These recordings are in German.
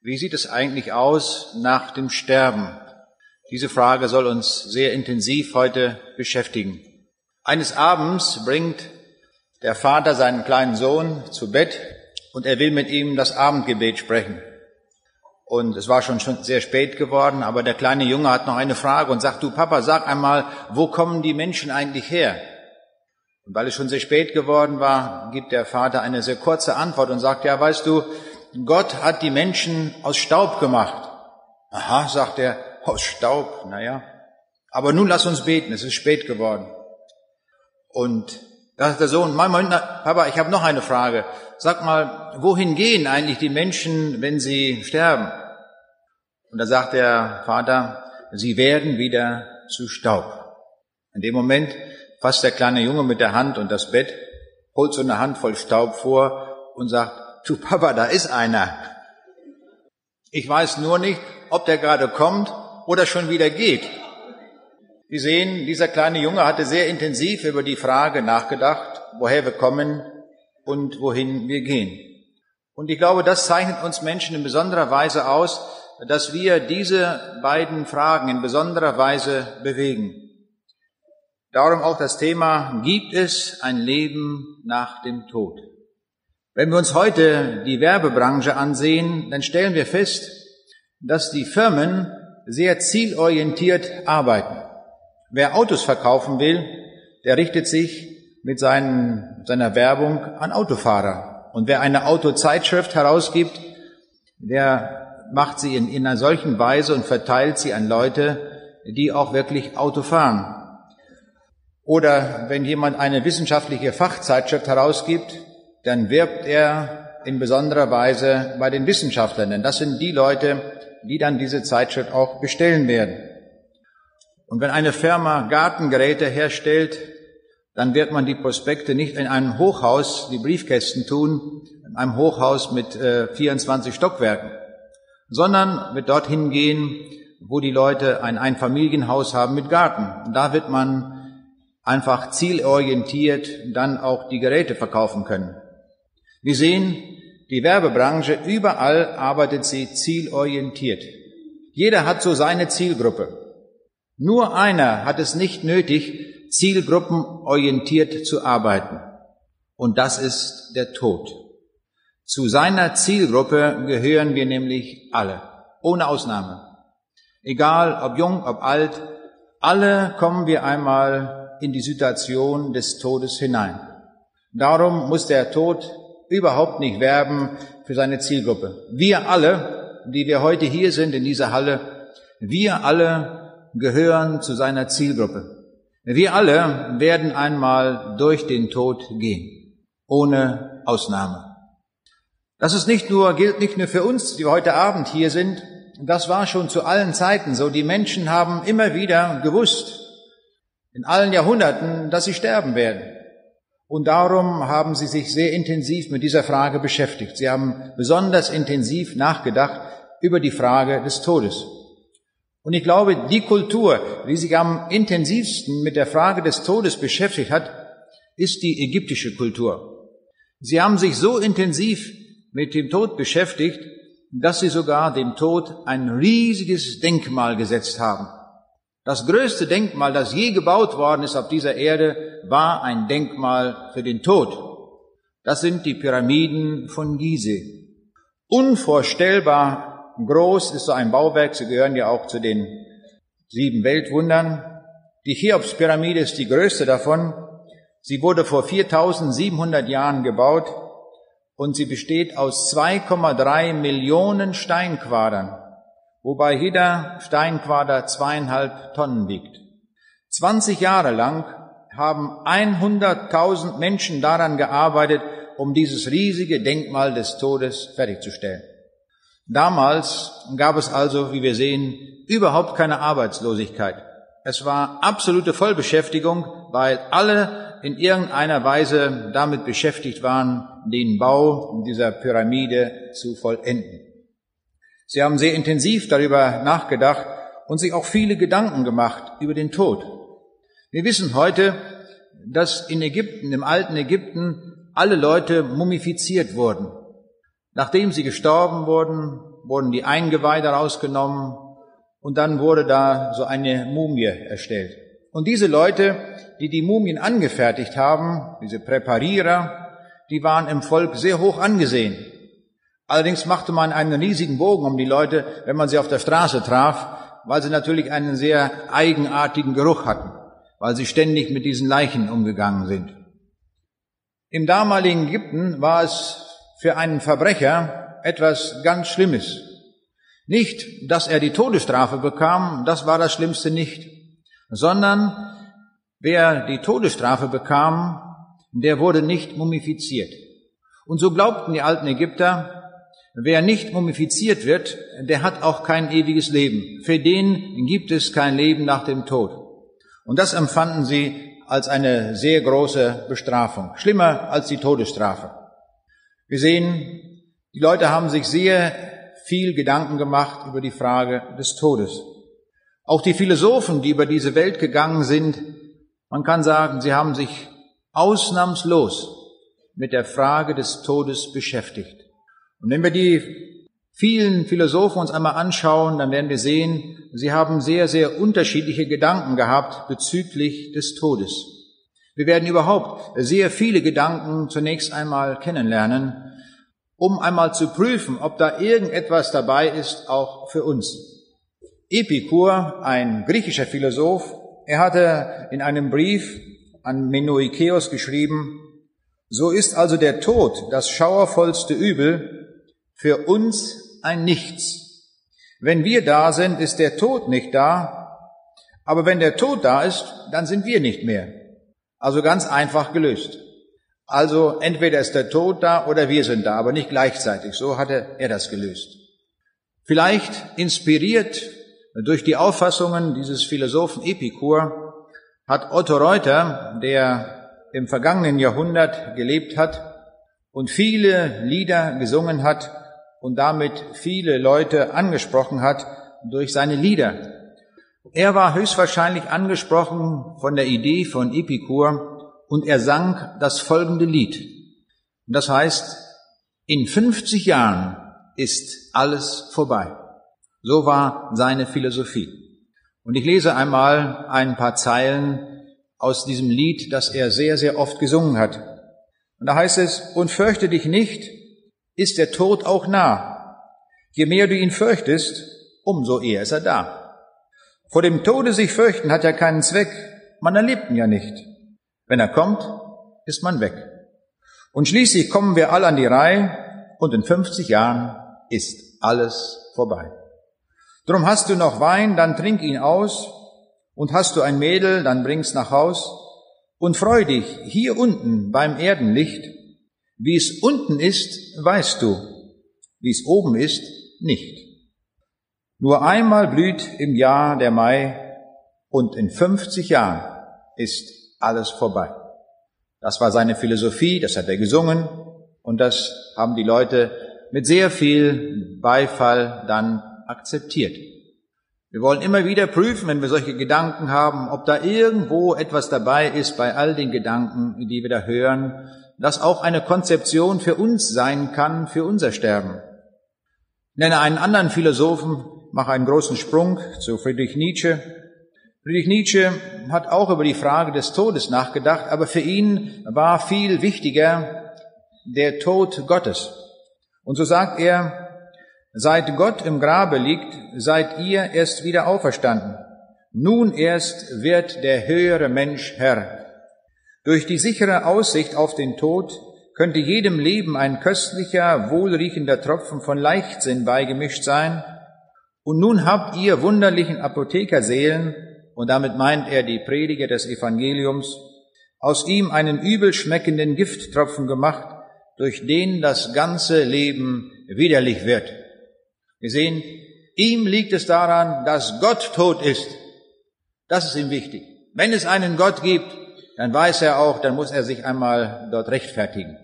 Wie sieht es eigentlich aus nach dem Sterben? Diese Frage soll uns sehr intensiv heute beschäftigen. Eines Abends bringt der Vater seinen kleinen Sohn zu Bett und er will mit ihm das Abendgebet sprechen. Und es war schon, sehr spät geworden, aber der kleine Junge hat noch eine Frage und sagt, du Papa, sag einmal, wo kommen die Menschen eigentlich her? Und weil es schon sehr spät geworden war, gibt der Vater eine sehr kurze Antwort und sagt, ja, weißt du, Gott hat die Menschen aus Staub gemacht. Aha, sagt er, aus Staub, naja. Aber nun lass uns beten, es ist spät geworden. Und da sagt der Sohn, Moment, Papa, ich habe noch eine Frage. Sag mal, wohin gehen eigentlich die Menschen, wenn sie sterben? Und da sagt der Vater, sie werden wieder zu Staub. In dem Moment fasst der kleine Junge mit der Hand und das Bett, holt so eine Handvoll Staub vor und sagt, du Papa, da ist einer. Ich weiß nur nicht, ob der gerade kommt oder schon wieder geht. Wir sehen, dieser kleine Junge hatte sehr intensiv über die Frage nachgedacht, woher wir kommen und wohin wir gehen. Und ich glaube, das zeichnet uns Menschen in besonderer Weise aus, dass wir diese beiden Fragen in besonderer Weise bewegen. Darum auch das Thema, gibt es ein Leben nach dem Tod? Wenn wir uns heute die Werbebranche ansehen, dann stellen wir fest, dass die Firmen sehr zielorientiert arbeiten. Wer Autos verkaufen will, der richtet sich mit seinen, seiner Werbung an Autofahrer. Und wer eine Autozeitschrift herausgibt, der macht sie in, in einer solchen Weise und verteilt sie an Leute, die auch wirklich Auto fahren. Oder wenn jemand eine wissenschaftliche Fachzeitschrift herausgibt, dann wirbt er in besonderer Weise bei den Wissenschaftlern. Denn das sind die Leute, die dann diese Zeitschrift auch bestellen werden. Und wenn eine Firma Gartengeräte herstellt, dann wird man die Prospekte nicht in einem Hochhaus, die Briefkästen tun, in einem Hochhaus mit äh, 24 Stockwerken, sondern wird dorthin gehen, wo die Leute ein Einfamilienhaus haben mit Garten. Und da wird man einfach zielorientiert dann auch die Geräte verkaufen können. Wir sehen, die Werbebranche, überall arbeitet sie zielorientiert. Jeder hat so seine Zielgruppe. Nur einer hat es nicht nötig, zielgruppenorientiert zu arbeiten. Und das ist der Tod. Zu seiner Zielgruppe gehören wir nämlich alle, ohne Ausnahme. Egal ob jung, ob alt, alle kommen wir einmal in die Situation des Todes hinein. Darum muss der Tod überhaupt nicht werben für seine Zielgruppe. Wir alle, die wir heute hier sind in dieser Halle, wir alle gehören zu seiner Zielgruppe. Wir alle werden einmal durch den Tod gehen, ohne Ausnahme. Das ist nicht nur, gilt nicht nur für uns, die heute Abend hier sind. Das war schon zu allen Zeiten so. Die Menschen haben immer wieder gewusst, in allen Jahrhunderten, dass sie sterben werden. Und darum haben sie sich sehr intensiv mit dieser Frage beschäftigt. Sie haben besonders intensiv nachgedacht über die Frage des Todes. Und ich glaube, die Kultur, die sich am intensivsten mit der Frage des Todes beschäftigt hat, ist die ägyptische Kultur. Sie haben sich so intensiv mit dem Tod beschäftigt, dass sie sogar dem Tod ein riesiges Denkmal gesetzt haben. Das größte Denkmal, das je gebaut worden ist auf dieser Erde, war ein Denkmal für den Tod. Das sind die Pyramiden von Gizeh. Unvorstellbar groß ist so ein Bauwerk. Sie gehören ja auch zu den sieben Weltwundern. Die Cheops-Pyramide ist die größte davon. Sie wurde vor 4700 Jahren gebaut und sie besteht aus 2,3 Millionen Steinquadern wobei jeder Steinquader zweieinhalb Tonnen wiegt. 20 Jahre lang haben 100.000 Menschen daran gearbeitet, um dieses riesige Denkmal des Todes fertigzustellen. Damals gab es also, wie wir sehen, überhaupt keine Arbeitslosigkeit. Es war absolute Vollbeschäftigung, weil alle in irgendeiner Weise damit beschäftigt waren, den Bau dieser Pyramide zu vollenden. Sie haben sehr intensiv darüber nachgedacht und sich auch viele Gedanken gemacht über den Tod. Wir wissen heute, dass in Ägypten, im alten Ägypten, alle Leute mumifiziert wurden. Nachdem sie gestorben wurden, wurden die Eingeweide rausgenommen und dann wurde da so eine Mumie erstellt. Und diese Leute, die die Mumien angefertigt haben, diese Präparierer, die waren im Volk sehr hoch angesehen. Allerdings machte man einen riesigen Bogen um die Leute, wenn man sie auf der Straße traf, weil sie natürlich einen sehr eigenartigen Geruch hatten, weil sie ständig mit diesen Leichen umgegangen sind. Im damaligen Ägypten war es für einen Verbrecher etwas ganz Schlimmes. Nicht, dass er die Todesstrafe bekam, das war das Schlimmste nicht, sondern wer die Todesstrafe bekam, der wurde nicht mumifiziert. Und so glaubten die alten Ägypter, wer nicht mumifiziert wird, der hat auch kein ewiges Leben. Für den gibt es kein Leben nach dem Tod. Und das empfanden sie als eine sehr große Bestrafung, schlimmer als die Todesstrafe. Wir sehen, die Leute haben sich sehr viel Gedanken gemacht über die Frage des Todes. Auch die Philosophen, die über diese Welt gegangen sind, man kann sagen, sie haben sich ausnahmslos mit der Frage des Todes beschäftigt. Und wenn wir die vielen Philosophen uns einmal anschauen, dann werden wir sehen, sie haben sehr, sehr unterschiedliche Gedanken gehabt bezüglich des Todes. Wir werden überhaupt sehr viele Gedanken zunächst einmal kennenlernen, um einmal zu prüfen, ob da irgendetwas dabei ist, auch für uns. Epikur, ein griechischer Philosoph, er hatte in einem Brief an Menoikeos geschrieben, so ist also der Tod das schauervollste Übel, für uns ein Nichts. Wenn wir da sind, ist der Tod nicht da, aber wenn der Tod da ist, dann sind wir nicht mehr. Also ganz einfach gelöst. Also entweder ist der Tod da oder wir sind da, aber nicht gleichzeitig. So hatte er das gelöst. Vielleicht inspiriert durch die Auffassungen dieses Philosophen Epikur hat Otto Reuter, der im vergangenen Jahrhundert gelebt hat und viele Lieder gesungen hat und damit viele Leute angesprochen hat durch seine Lieder. Er war höchstwahrscheinlich angesprochen von der Idee von Epikur und er sang das folgende Lied. das heißt, in 50 Jahren ist alles vorbei. So war seine Philosophie. Und ich lese einmal ein paar Zeilen aus diesem Lied, das er sehr, sehr oft gesungen hat. Und da heißt es, und fürchte dich nicht, ist der Tod auch nah. Je mehr du ihn fürchtest, umso eher ist er da. Vor dem Tode sich fürchten hat ja keinen Zweck, man erlebt ihn ja nicht. Wenn er kommt, ist man weg. Und schließlich kommen wir alle an die Reihe und in 50 Jahren ist alles vorbei. Drum hast du noch Wein, dann trink ihn aus, und hast du ein Mädel, dann bring's nach Haus, und freu dich hier unten beim Erdenlicht, wie es unten ist, weißt du, wie es oben ist, nicht. Nur einmal blüht im Jahr der Mai, und in 50 Jahren ist alles vorbei. Das war seine Philosophie, das hat er gesungen, und das haben die Leute mit sehr viel Beifall dann akzeptiert. Wir wollen immer wieder prüfen, wenn wir solche Gedanken haben, ob da irgendwo etwas dabei ist bei all den Gedanken, die wir da hören, das auch eine Konzeption für uns sein kann, für unser Sterben. Nenne einen anderen Philosophen, mache einen großen Sprung zu Friedrich Nietzsche. Friedrich Nietzsche hat auch über die Frage des Todes nachgedacht, aber für ihn war viel wichtiger der Tod Gottes. Und so sagt er, Seit Gott im Grabe liegt, seid ihr erst wieder auferstanden. Nun erst wird der höhere Mensch Herr. Durch die sichere Aussicht auf den Tod könnte jedem Leben ein köstlicher, wohlriechender Tropfen von Leichtsinn beigemischt sein. Und nun habt ihr wunderlichen Apothekerseelen, und damit meint er die Prediger des Evangeliums, aus ihm einen übel schmeckenden Gifttropfen gemacht, durch den das ganze Leben widerlich wird. Wir sehen, ihm liegt es daran, dass Gott tot ist. Das ist ihm wichtig. Wenn es einen Gott gibt, dann weiß er auch, dann muss er sich einmal dort rechtfertigen.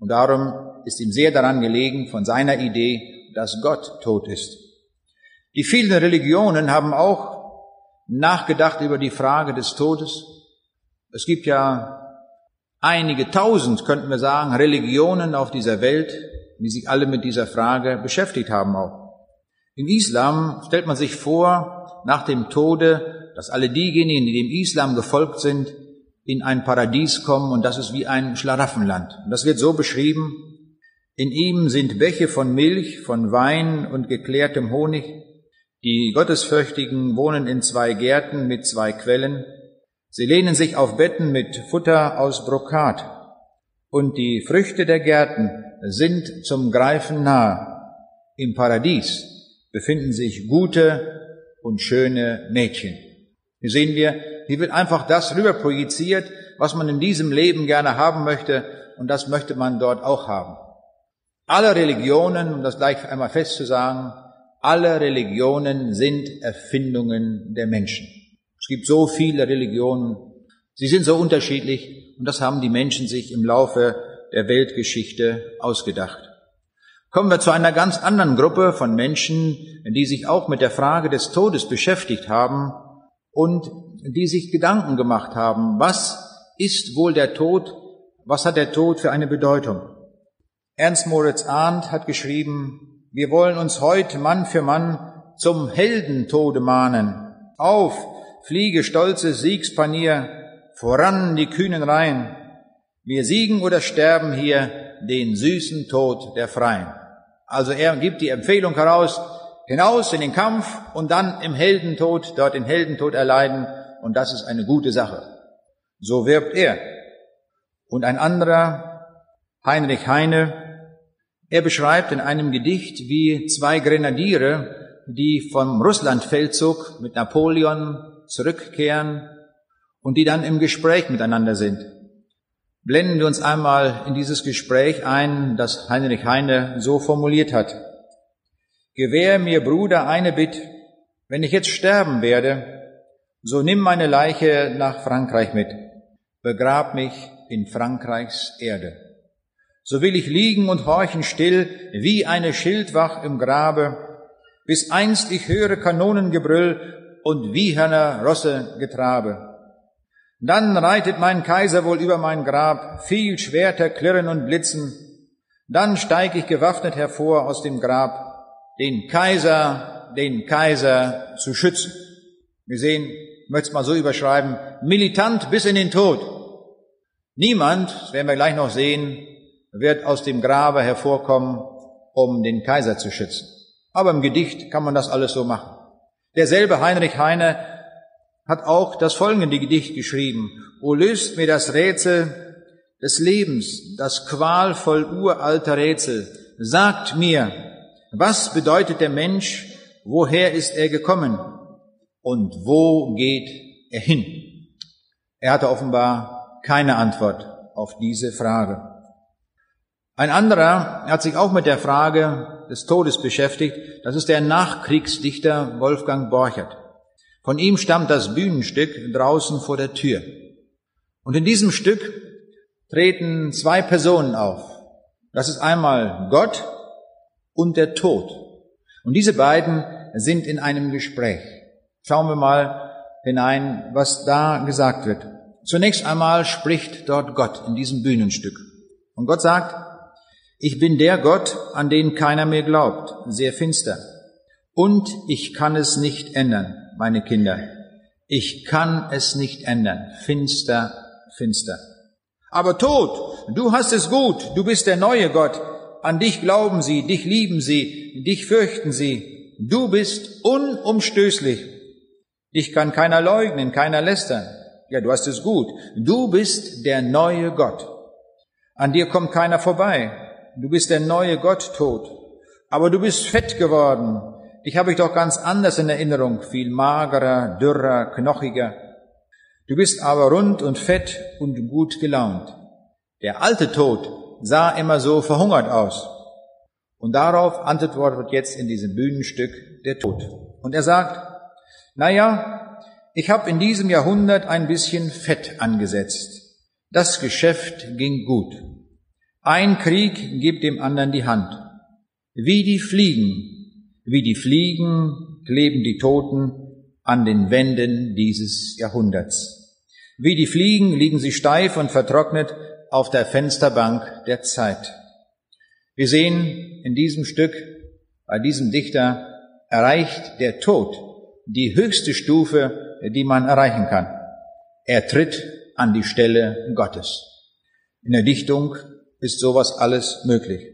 Und darum ist ihm sehr daran gelegen, von seiner Idee, dass Gott tot ist. Die vielen Religionen haben auch nachgedacht über die Frage des Todes. Es gibt ja einige tausend, könnten wir sagen, Religionen auf dieser Welt, die sich alle mit dieser Frage beschäftigt haben auch. Im Islam stellt man sich vor, nach dem Tode, dass alle diejenigen, die dem Islam gefolgt sind, in ein Paradies kommen und das ist wie ein Schlaraffenland. Das wird so beschrieben, in ihm sind Bäche von Milch, von Wein und geklärtem Honig. Die Gottesfürchtigen wohnen in zwei Gärten mit zwei Quellen. Sie lehnen sich auf Betten mit Futter aus Brokat. Und die Früchte der Gärten sind zum Greifen nahe. Im Paradies befinden sich gute und schöne Mädchen. Hier sehen wir, hier wird einfach das rüberprojiziert, was man in diesem Leben gerne haben möchte, und das möchte man dort auch haben. Alle Religionen, um das gleich einmal festzusagen, alle Religionen sind Erfindungen der Menschen. Es gibt so viele Religionen, sie sind so unterschiedlich, und das haben die Menschen sich im Laufe der Weltgeschichte ausgedacht. Kommen wir zu einer ganz anderen Gruppe von Menschen, die sich auch mit der Frage des Todes beschäftigt haben und die sich Gedanken gemacht haben, was ist wohl der Tod, was hat der Tod für eine Bedeutung. Ernst Moritz Arndt hat geschrieben, wir wollen uns heute Mann für Mann zum Heldentode mahnen. Auf, fliege stolzes Siegspanier, voran die kühnen Reihen. Wir siegen oder sterben hier den süßen Tod der Freien. Also er gibt die Empfehlung heraus, hinaus in den Kampf und dann im Heldentod, dort den Heldentod erleiden. Und das ist eine gute Sache. So wirbt er. Und ein anderer, Heinrich Heine, er beschreibt in einem Gedicht, wie zwei Grenadiere, die vom Russlandfeldzug mit Napoleon zurückkehren und die dann im Gespräch miteinander sind blenden wir uns einmal in dieses Gespräch ein, das Heinrich Heine so formuliert hat. Gewähr mir, Bruder, eine Bitt, wenn ich jetzt sterben werde, so nimm meine Leiche nach Frankreich mit, begrab mich in Frankreichs Erde. So will ich liegen und horchen still, wie eine Schildwach im Grabe, bis einst ich höre Kanonengebrüll und Wieherner Rosse Getrabe. Dann reitet mein Kaiser wohl über mein Grab, viel Schwerter klirren und blitzen. Dann steig ich gewaffnet hervor aus dem Grab, den Kaiser, den Kaiser zu schützen. Wir sehen, möchte es mal so überschreiben, militant bis in den Tod. Niemand, das werden wir gleich noch sehen, wird aus dem Grabe hervorkommen, um den Kaiser zu schützen. Aber im Gedicht kann man das alles so machen. Derselbe Heinrich Heine hat auch das folgende Gedicht geschrieben. O löst mir das Rätsel des Lebens, das qualvoll uralter Rätsel. Sagt mir, was bedeutet der Mensch, woher ist er gekommen und wo geht er hin? Er hatte offenbar keine Antwort auf diese Frage. Ein anderer hat sich auch mit der Frage des Todes beschäftigt. Das ist der Nachkriegsdichter Wolfgang Borchert. Von ihm stammt das Bühnenstück draußen vor der Tür. Und in diesem Stück treten zwei Personen auf. Das ist einmal Gott und der Tod. Und diese beiden sind in einem Gespräch. Schauen wir mal hinein, was da gesagt wird. Zunächst einmal spricht dort Gott in diesem Bühnenstück. Und Gott sagt, ich bin der Gott, an den keiner mehr glaubt, sehr finster. Und ich kann es nicht ändern meine Kinder. Ich kann es nicht ändern. Finster, finster. Aber Tod, du hast es gut. Du bist der neue Gott. An dich glauben sie, dich lieben sie, dich fürchten sie. Du bist unumstößlich. Dich kann keiner leugnen, keiner lästern. Ja, du hast es gut. Du bist der neue Gott. An dir kommt keiner vorbei. Du bist der neue Gott tot. Aber du bist fett geworden. Dich habe ich doch ganz anders in Erinnerung, viel magerer, dürrer, knochiger. Du bist aber rund und fett und gut gelaunt. Der alte Tod sah immer so verhungert aus. Und darauf antwortet jetzt in diesem Bühnenstück der Tod. Und er sagt, na ja, ich habe in diesem Jahrhundert ein bisschen Fett angesetzt. Das Geschäft ging gut. Ein Krieg gibt dem anderen die Hand. Wie die Fliegen wie die Fliegen kleben die Toten an den Wänden dieses Jahrhunderts. Wie die Fliegen liegen sie steif und vertrocknet auf der Fensterbank der Zeit. Wir sehen in diesem Stück bei diesem Dichter erreicht der Tod die höchste Stufe, die man erreichen kann. Er tritt an die Stelle Gottes. In der Dichtung ist sowas alles möglich.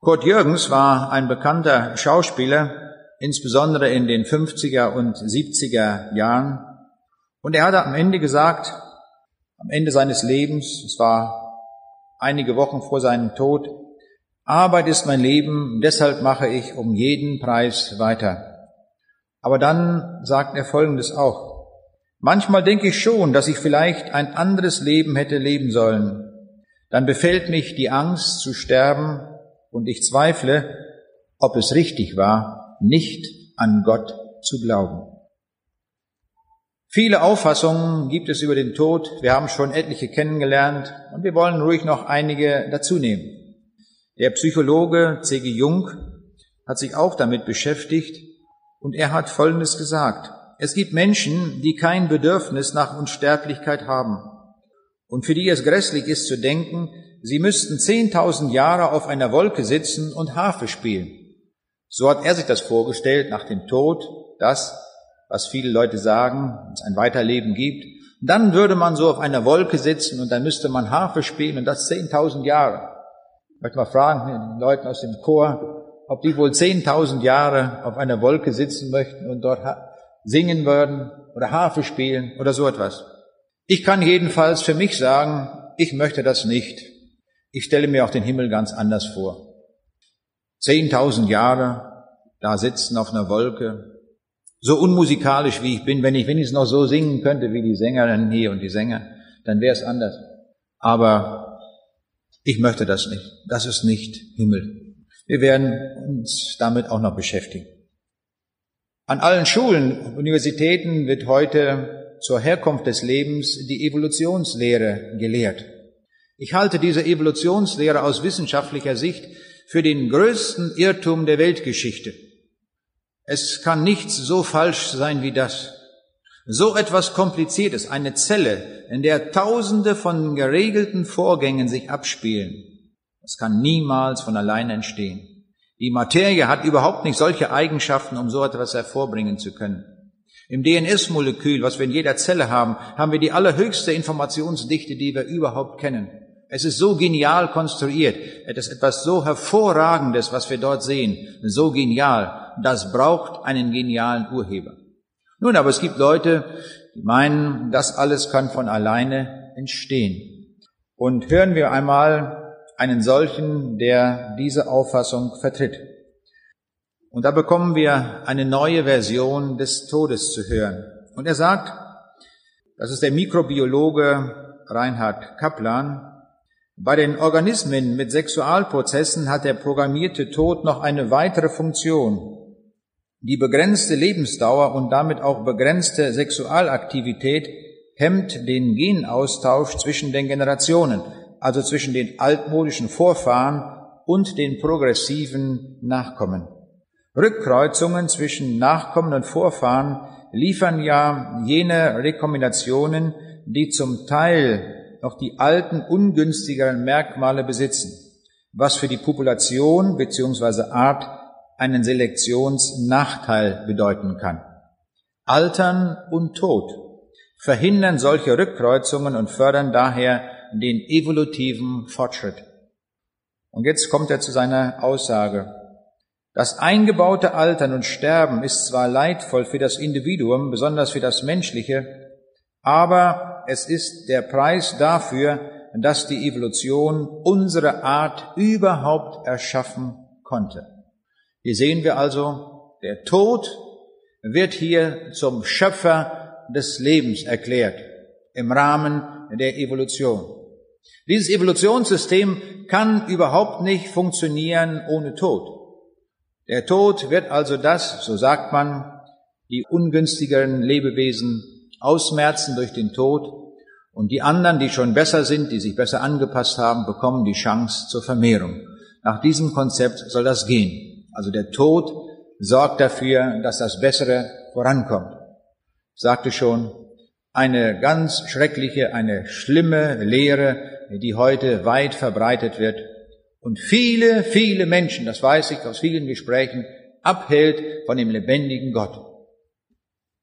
Kurt Jürgens war ein bekannter Schauspieler, insbesondere in den 50er und 70er Jahren. Und er hatte am Ende gesagt, am Ende seines Lebens, es war einige Wochen vor seinem Tod, Arbeit ist mein Leben, deshalb mache ich um jeden Preis weiter. Aber dann sagt er Folgendes auch. Manchmal denke ich schon, dass ich vielleicht ein anderes Leben hätte leben sollen. Dann befällt mich die Angst zu sterben und ich zweifle, ob es richtig war, nicht an Gott zu glauben. Viele Auffassungen gibt es über den Tod. Wir haben schon etliche kennengelernt und wir wollen ruhig noch einige dazu nehmen. Der Psychologe C.G. Jung hat sich auch damit beschäftigt und er hat Folgendes gesagt. Es gibt Menschen, die kein Bedürfnis nach Unsterblichkeit haben und für die es grässlich ist zu denken, sie müssten zehntausend Jahre auf einer Wolke sitzen und Harfe spielen. So hat er sich das vorgestellt nach dem Tod, das, was viele Leute sagen, es ein Weiterleben gibt. Dann würde man so auf einer Wolke sitzen und dann müsste man Harfe spielen und das zehntausend Jahre. Ich möchte mal fragen, den Leuten aus dem Chor, ob die wohl zehntausend Jahre auf einer Wolke sitzen möchten und dort singen würden oder Harfe spielen oder so etwas. Ich kann jedenfalls für mich sagen, ich möchte das nicht. Ich stelle mir auch den Himmel ganz anders vor. Zehntausend Jahre da sitzen auf einer Wolke, so unmusikalisch wie ich bin, wenn ich wenigstens noch so singen könnte wie die Sängerinnen hier und die Sänger, dann wäre es anders. Aber ich möchte das nicht. Das ist nicht Himmel. Wir werden uns damit auch noch beschäftigen. An allen Schulen und Universitäten wird heute zur Herkunft des Lebens die Evolutionslehre gelehrt. Ich halte diese Evolutionslehre aus wissenschaftlicher Sicht für den größten Irrtum der Weltgeschichte. Es kann nichts so falsch sein wie das. So etwas Kompliziertes, eine Zelle, in der Tausende von geregelten Vorgängen sich abspielen, das kann niemals von allein entstehen. Die Materie hat überhaupt nicht solche Eigenschaften, um so etwas hervorbringen zu können. Im DNS-Molekül, was wir in jeder Zelle haben, haben wir die allerhöchste Informationsdichte, die wir überhaupt kennen. Es ist so genial konstruiert. Es ist etwas so hervorragendes, was wir dort sehen. So genial. Das braucht einen genialen Urheber. Nun, aber es gibt Leute, die meinen, das alles kann von alleine entstehen. Und hören wir einmal einen solchen, der diese Auffassung vertritt. Und da bekommen wir eine neue Version des Todes zu hören. Und er sagt, das ist der Mikrobiologe Reinhard Kaplan, bei den Organismen mit Sexualprozessen hat der programmierte Tod noch eine weitere Funktion. Die begrenzte Lebensdauer und damit auch begrenzte Sexualaktivität hemmt den Genaustausch zwischen den Generationen, also zwischen den altmodischen Vorfahren und den progressiven Nachkommen. Rückkreuzungen zwischen Nachkommen und Vorfahren liefern ja jene Rekombinationen, die zum Teil noch die alten ungünstigeren Merkmale besitzen, was für die Population bzw. Art einen Selektionsnachteil bedeuten kann. Altern und Tod verhindern solche Rückkreuzungen und fördern daher den evolutiven Fortschritt. Und jetzt kommt er zu seiner Aussage. Das eingebaute Altern und Sterben ist zwar leidvoll für das Individuum, besonders für das Menschliche, aber es ist der Preis dafür, dass die Evolution unsere Art überhaupt erschaffen konnte. Hier sehen wir also, der Tod wird hier zum Schöpfer des Lebens erklärt im Rahmen der Evolution. Dieses Evolutionssystem kann überhaupt nicht funktionieren ohne Tod. Der Tod wird also das, so sagt man, die ungünstigeren Lebewesen ausmerzen durch den Tod und die anderen, die schon besser sind, die sich besser angepasst haben, bekommen die Chance zur Vermehrung. Nach diesem Konzept soll das gehen. Also der Tod sorgt dafür, dass das Bessere vorankommt. Ich sagte schon, eine ganz schreckliche, eine schlimme Lehre, die heute weit verbreitet wird. Und viele, viele Menschen, das weiß ich aus vielen Gesprächen, abhält von dem lebendigen Gott.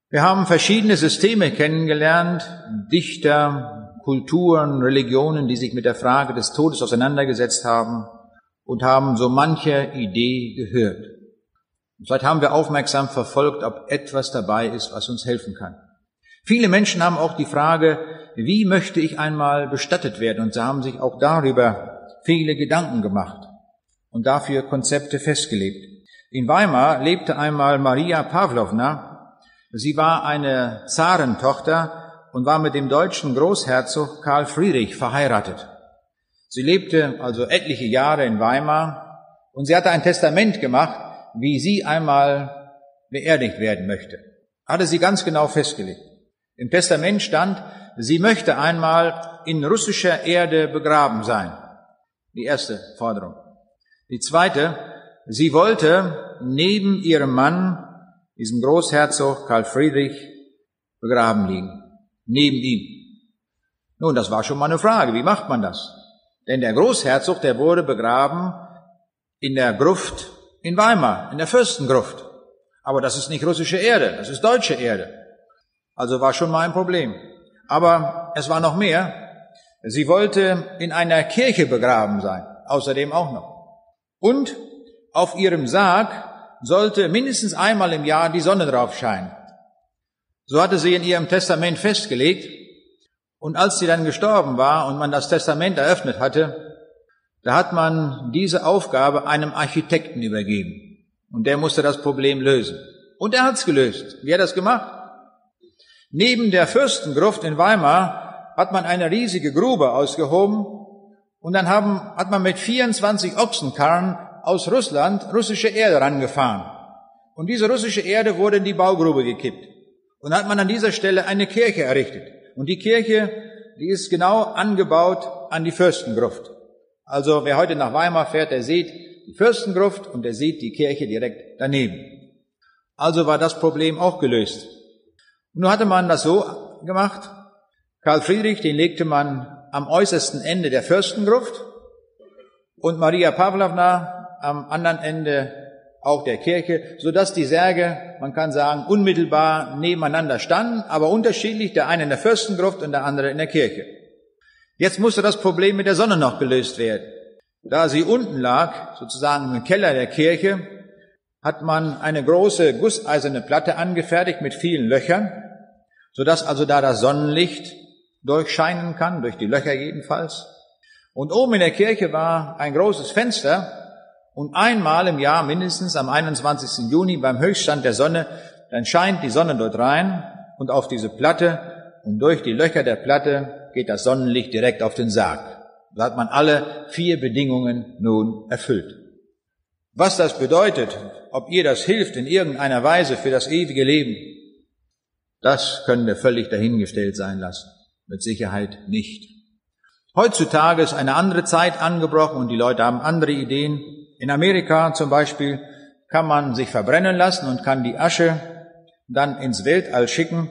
Wir haben verschiedene Systeme kennengelernt, Dichter, Kulturen, Religionen, die sich mit der Frage des Todes auseinandergesetzt haben und haben so manche Idee gehört. Vielleicht haben wir aufmerksam verfolgt, ob etwas dabei ist, was uns helfen kann. Viele Menschen haben auch die Frage, wie möchte ich einmal bestattet werden? Und sie haben sich auch darüber viele Gedanken gemacht und dafür Konzepte festgelegt. In Weimar lebte einmal Maria Pavlovna. Sie war eine Zarentochter und war mit dem deutschen Großherzog Karl Friedrich verheiratet. Sie lebte also etliche Jahre in Weimar und sie hatte ein Testament gemacht, wie sie einmal beerdigt werden möchte. Hatte sie ganz genau festgelegt. Im Testament stand, sie möchte einmal in russischer Erde begraben sein. Die erste Forderung. Die zweite, sie wollte neben ihrem Mann, diesem Großherzog Karl Friedrich, begraben liegen. Neben ihm. Nun, das war schon mal eine Frage. Wie macht man das? Denn der Großherzog, der wurde begraben in der Gruft in Weimar, in der Fürstengruft. Aber das ist nicht russische Erde, das ist deutsche Erde. Also war schon mal ein Problem. Aber es war noch mehr. Sie wollte in einer Kirche begraben sein, außerdem auch noch. Und auf ihrem Sarg sollte mindestens einmal im Jahr die Sonne drauf scheinen. So hatte sie in ihrem Testament festgelegt. Und als sie dann gestorben war und man das Testament eröffnet hatte, da hat man diese Aufgabe einem Architekten übergeben. Und der musste das Problem lösen. Und er hat's gelöst. Wie hat er das gemacht? Neben der Fürstengruft in Weimar hat man eine riesige Grube ausgehoben und dann haben, hat man mit 24 Ochsenkarren aus Russland russische Erde rangefahren. Und diese russische Erde wurde in die Baugrube gekippt. Und hat man an dieser Stelle eine Kirche errichtet. Und die Kirche, die ist genau angebaut an die Fürstengruft. Also wer heute nach Weimar fährt, der sieht die Fürstengruft und der sieht die Kirche direkt daneben. Also war das Problem auch gelöst. Nun hatte man das so gemacht, Karl Friedrich, den legte man am äußersten Ende der Fürstengruft und Maria Pavlovna am anderen Ende auch der Kirche, so dass die Särge, man kann sagen, unmittelbar nebeneinander standen, aber unterschiedlich, der eine in der Fürstengruft und der andere in der Kirche. Jetzt musste das Problem mit der Sonne noch gelöst werden. Da sie unten lag, sozusagen im Keller der Kirche, hat man eine große gusseiserne Platte angefertigt mit vielen Löchern, so dass also da das Sonnenlicht durchscheinen kann, durch die Löcher jedenfalls. Und oben in der Kirche war ein großes Fenster und einmal im Jahr, mindestens am 21. Juni beim Höchststand der Sonne, dann scheint die Sonne dort rein und auf diese Platte und durch die Löcher der Platte geht das Sonnenlicht direkt auf den Sarg. Da hat man alle vier Bedingungen nun erfüllt. Was das bedeutet, ob ihr das hilft in irgendeiner Weise für das ewige Leben, das können wir völlig dahingestellt sein lassen. Mit Sicherheit nicht. Heutzutage ist eine andere Zeit angebrochen und die Leute haben andere Ideen. In Amerika zum Beispiel kann man sich verbrennen lassen und kann die Asche dann ins Weltall schicken.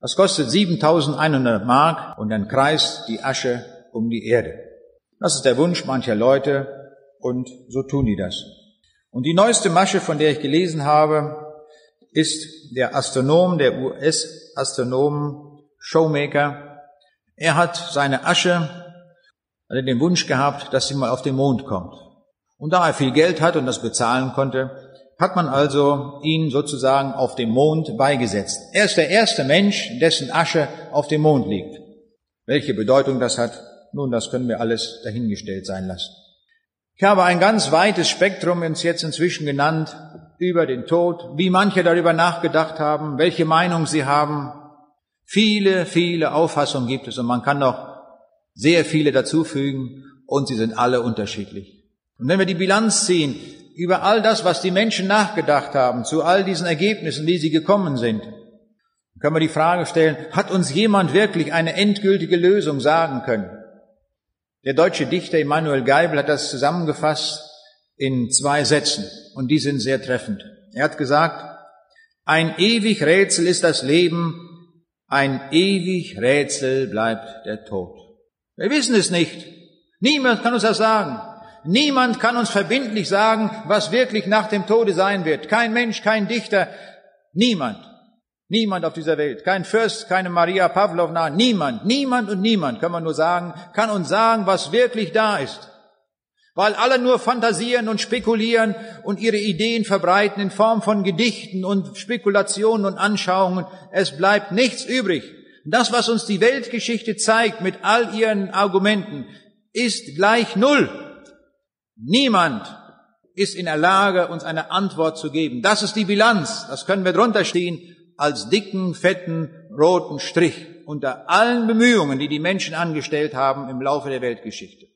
Das kostet 7100 Mark und dann kreist die Asche um die Erde. Das ist der Wunsch mancher Leute und so tun die das. Und die neueste Masche, von der ich gelesen habe, ist der Astronom, der US-Astronom Showmaker. Er hat seine Asche, hat den Wunsch gehabt, dass sie mal auf den Mond kommt. Und da er viel Geld hat und das bezahlen konnte, hat man also ihn sozusagen auf dem Mond beigesetzt. Er ist der erste Mensch, dessen Asche auf dem Mond liegt. Welche Bedeutung das hat, nun, das können wir alles dahingestellt sein lassen. Ich habe ein ganz weites Spektrum jetzt inzwischen genannt über den Tod, wie manche darüber nachgedacht haben, welche Meinung sie haben. Viele, viele Auffassungen gibt es und man kann noch sehr viele dazufügen und sie sind alle unterschiedlich. Und wenn wir die Bilanz ziehen über all das, was die Menschen nachgedacht haben, zu all diesen Ergebnissen, die sie gekommen sind, können wir die Frage stellen, hat uns jemand wirklich eine endgültige Lösung sagen können? Der deutsche Dichter Immanuel Geibel hat das zusammengefasst in zwei Sätzen und die sind sehr treffend. Er hat gesagt, ein ewig Rätsel ist das Leben, ein ewig Rätsel bleibt der Tod. Wir wissen es nicht. Niemand kann uns das sagen. Niemand kann uns verbindlich sagen, was wirklich nach dem Tode sein wird. Kein Mensch, kein Dichter, niemand. Niemand auf dieser Welt, kein Fürst, keine Maria Pavlovna, niemand, niemand und niemand, kann man nur sagen, kann uns sagen, was wirklich da ist. Weil alle nur fantasieren und spekulieren und ihre Ideen verbreiten in Form von Gedichten und Spekulationen und Anschauungen. Es bleibt nichts übrig. Das, was uns die Weltgeschichte zeigt mit all ihren Argumenten, ist gleich Null. Niemand ist in der Lage, uns eine Antwort zu geben. Das ist die Bilanz. Das können wir drunter stehen als dicken, fetten, roten Strich unter allen Bemühungen, die die Menschen angestellt haben im Laufe der Weltgeschichte.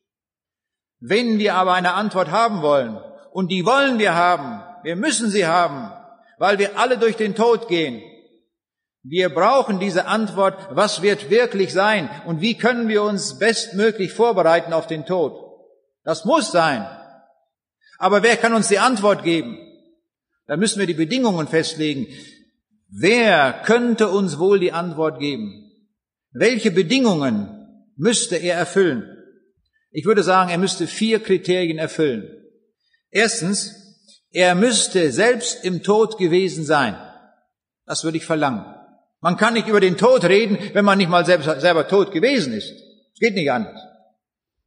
Wenn wir aber eine Antwort haben wollen, und die wollen wir haben, wir müssen sie haben, weil wir alle durch den Tod gehen, wir brauchen diese Antwort, was wird wirklich sein und wie können wir uns bestmöglich vorbereiten auf den Tod. Das muss sein. Aber wer kann uns die Antwort geben? Da müssen wir die Bedingungen festlegen. Wer könnte uns wohl die Antwort geben? Welche Bedingungen müsste er erfüllen? Ich würde sagen, er müsste vier Kriterien erfüllen. Erstens, er müsste selbst im Tod gewesen sein. Das würde ich verlangen. Man kann nicht über den Tod reden, wenn man nicht mal selbst, selber tot gewesen ist. Es geht nicht anders.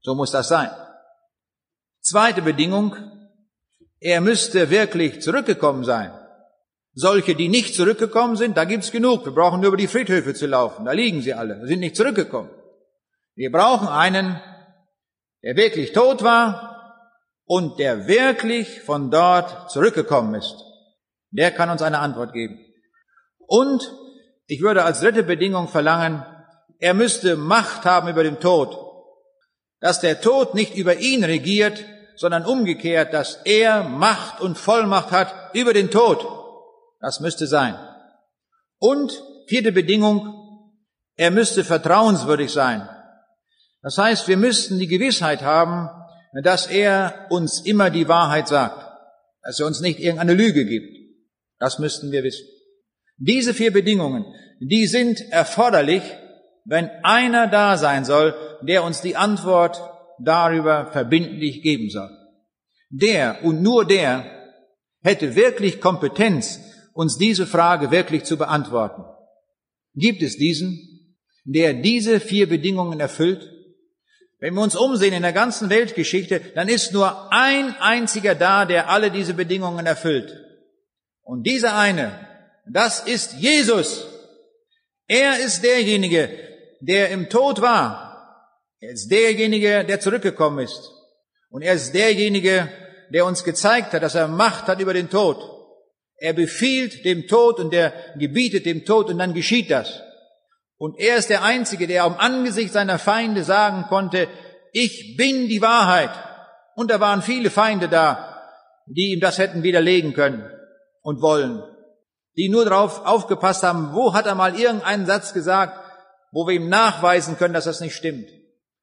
So muss das sein. Zweite Bedingung, er müsste wirklich zurückgekommen sein. Solche, die nicht zurückgekommen sind, da gibt's genug. Wir brauchen nur über die Friedhöfe zu laufen. Da liegen sie alle, sind nicht zurückgekommen. Wir brauchen einen, der wirklich tot war und der wirklich von dort zurückgekommen ist. Der kann uns eine Antwort geben. Und ich würde als dritte Bedingung verlangen, er müsste Macht haben über den Tod. Dass der Tod nicht über ihn regiert, sondern umgekehrt, dass er Macht und Vollmacht hat über den Tod. Das müsste sein. Und vierte Bedingung, er müsste vertrauenswürdig sein. Das heißt, wir müssten die Gewissheit haben, dass er uns immer die Wahrheit sagt, dass er uns nicht irgendeine Lüge gibt. Das müssten wir wissen. Diese vier Bedingungen, die sind erforderlich, wenn einer da sein soll, der uns die Antwort darüber verbindlich geben soll. Der und nur der hätte wirklich Kompetenz, uns diese Frage wirklich zu beantworten. Gibt es diesen, der diese vier Bedingungen erfüllt? Wenn wir uns umsehen in der ganzen Weltgeschichte, dann ist nur ein einziger da, der alle diese Bedingungen erfüllt. Und dieser eine, das ist Jesus. Er ist derjenige, der im Tod war. Er ist derjenige, der zurückgekommen ist. Und er ist derjenige, der uns gezeigt hat, dass er Macht hat über den Tod. Er befiehlt dem Tod und er gebietet dem Tod und dann geschieht das. Und er ist der Einzige, der am Angesicht seiner Feinde sagen konnte, ich bin die Wahrheit. Und da waren viele Feinde da, die ihm das hätten widerlegen können und wollen. Die nur darauf aufgepasst haben, wo hat er mal irgendeinen Satz gesagt, wo wir ihm nachweisen können, dass das nicht stimmt.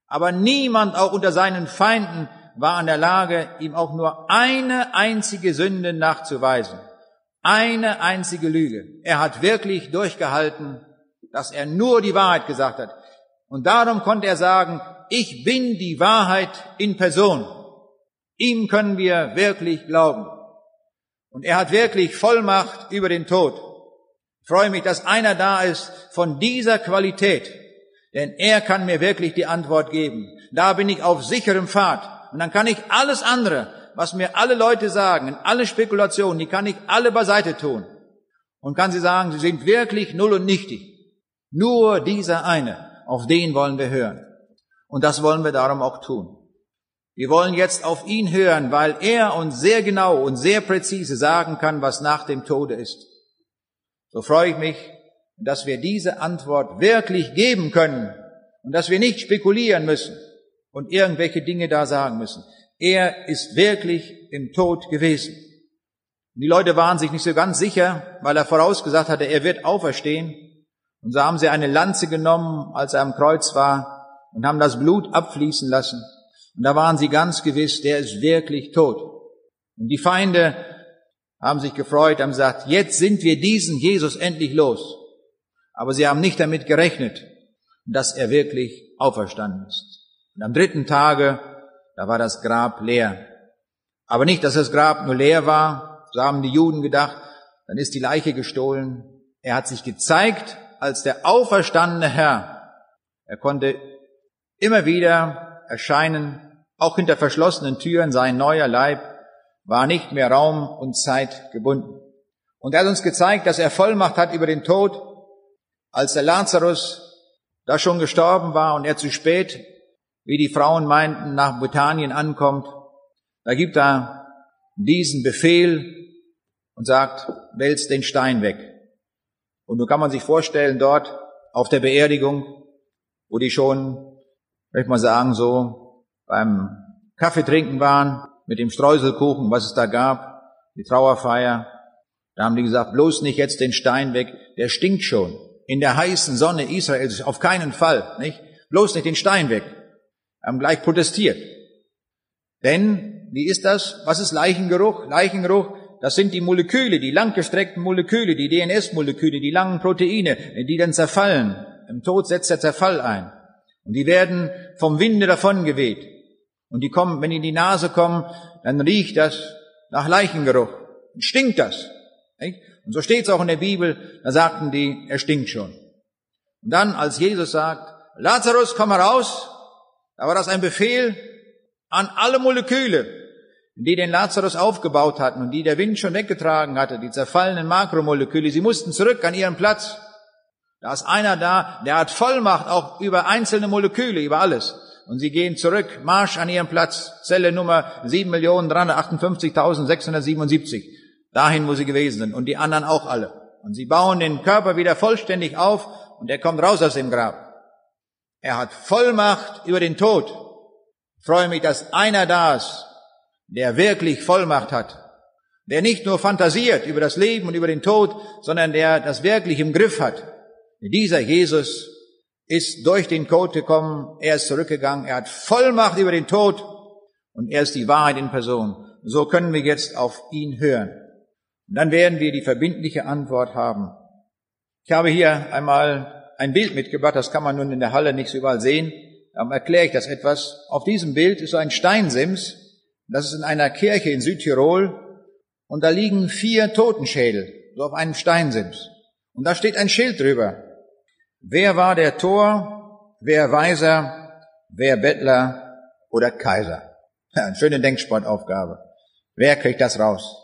Aber niemand auch unter seinen Feinden war in der Lage, ihm auch nur eine einzige Sünde nachzuweisen. Eine einzige Lüge. Er hat wirklich durchgehalten, dass er nur die Wahrheit gesagt hat. Und darum konnte er sagen, ich bin die Wahrheit in Person. Ihm können wir wirklich glauben. Und er hat wirklich Vollmacht über den Tod. Ich freue mich, dass einer da ist von dieser Qualität, denn er kann mir wirklich die Antwort geben. Da bin ich auf sicherem Pfad. Und dann kann ich alles andere, was mir alle Leute sagen, alle Spekulationen, die kann ich alle beiseite tun. Und kann sie sagen, sie sind wirklich null und nichtig. Nur dieser eine, auf den wollen wir hören. Und das wollen wir darum auch tun. Wir wollen jetzt auf ihn hören, weil er uns sehr genau und sehr präzise sagen kann, was nach dem Tode ist. So freue ich mich, dass wir diese Antwort wirklich geben können und dass wir nicht spekulieren müssen und irgendwelche Dinge da sagen müssen. Er ist wirklich im Tod gewesen. Die Leute waren sich nicht so ganz sicher, weil er vorausgesagt hatte, er wird auferstehen. Und so haben sie eine Lanze genommen, als er am Kreuz war, und haben das Blut abfließen lassen. Und da waren sie ganz gewiss, der ist wirklich tot. Und die Feinde haben sich gefreut, haben gesagt, jetzt sind wir diesen Jesus endlich los. Aber sie haben nicht damit gerechnet, dass er wirklich auferstanden ist. Und am dritten Tage da war das Grab leer. Aber nicht, dass das Grab nur leer war, so haben die Juden gedacht, dann ist die Leiche gestohlen. Er hat sich gezeigt als der auferstandene Herr. Er konnte immer wieder erscheinen, auch hinter verschlossenen Türen, sein neuer Leib war nicht mehr Raum und Zeit gebunden. Und er hat uns gezeigt, dass er Vollmacht hat über den Tod, als der Lazarus da schon gestorben war und er zu spät, wie die Frauen meinten, nach Britannien ankommt. Da gibt er diesen Befehl und sagt, wälzt den Stein weg. Und nun kann man sich vorstellen, dort auf der Beerdigung, wo die schon, möchte man sagen, so beim Kaffee trinken waren, mit dem Streuselkuchen, was es da gab, die Trauerfeier. Da haben die gesagt, bloß nicht jetzt den Stein weg, der stinkt schon. In der heißen Sonne Israels auf keinen Fall, nicht? Bloß nicht den Stein weg. Haben gleich protestiert. Denn, wie ist das? Was ist Leichengeruch? Leichengeruch, das sind die Moleküle, die langgestreckten Moleküle, die DNS-Moleküle, die langen Proteine, die dann zerfallen. Im Tod setzt der Zerfall ein. Und die werden vom Winde davongeweht. Und die kommen, wenn die in die Nase kommen, dann riecht das nach Leichengeruch. Stinkt das. Und so steht es auch in der Bibel, da sagten die, er stinkt schon. Und dann, als Jesus sagt, Lazarus, komm heraus, da war das ein Befehl an alle Moleküle, die den Lazarus aufgebaut hatten und die der Wind schon weggetragen hatte, die zerfallenen Makromoleküle, sie mussten zurück an ihren Platz. Da ist einer da, der hat Vollmacht auch über einzelne Moleküle, über alles und sie gehen zurück, Marsch an ihren Platz, Zelle Nummer 7.358.677, dahin, wo sie gewesen sind und die anderen auch alle. Und sie bauen den Körper wieder vollständig auf und er kommt raus aus dem Grab. Er hat Vollmacht über den Tod. Ich freue mich, dass einer da ist, der wirklich Vollmacht hat, der nicht nur fantasiert über das Leben und über den Tod, sondern der das wirklich im Griff hat. Dieser Jesus ist durch den Tod gekommen, er ist zurückgegangen, er hat Vollmacht über den Tod und er ist die Wahrheit in Person. So können wir jetzt auf ihn hören. Und dann werden wir die verbindliche Antwort haben. Ich habe hier einmal ein Bild mitgebracht, das kann man nun in der Halle nicht so überall sehen. Darum erkläre ich das etwas. Auf diesem Bild ist ein Steinsims. Das ist in einer Kirche in Südtirol. Und da liegen vier Totenschädel, so auf einem Steinsims. Und da steht ein Schild drüber. Wer war der Tor, wer Weiser, wer Bettler oder Kaiser? Ja, schöne Denksportaufgabe. Wer kriegt das raus?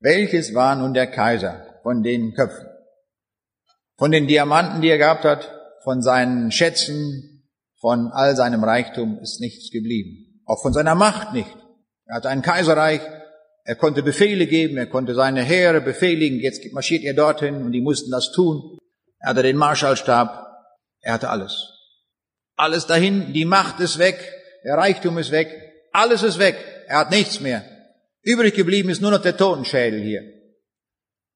Welches war nun der Kaiser von den Köpfen? Von den Diamanten, die er gehabt hat, von seinen Schätzen, von all seinem Reichtum ist nichts geblieben. Auch von seiner Macht nicht. Er hatte ein Kaiserreich, er konnte Befehle geben, er konnte seine Heere befehligen, jetzt marschiert er dorthin und die mussten das tun. Er hatte den Marschallstab, er hatte alles. Alles dahin, die Macht ist weg, der Reichtum ist weg, alles ist weg, er hat nichts mehr. Übrig geblieben ist nur noch der Totenschädel hier.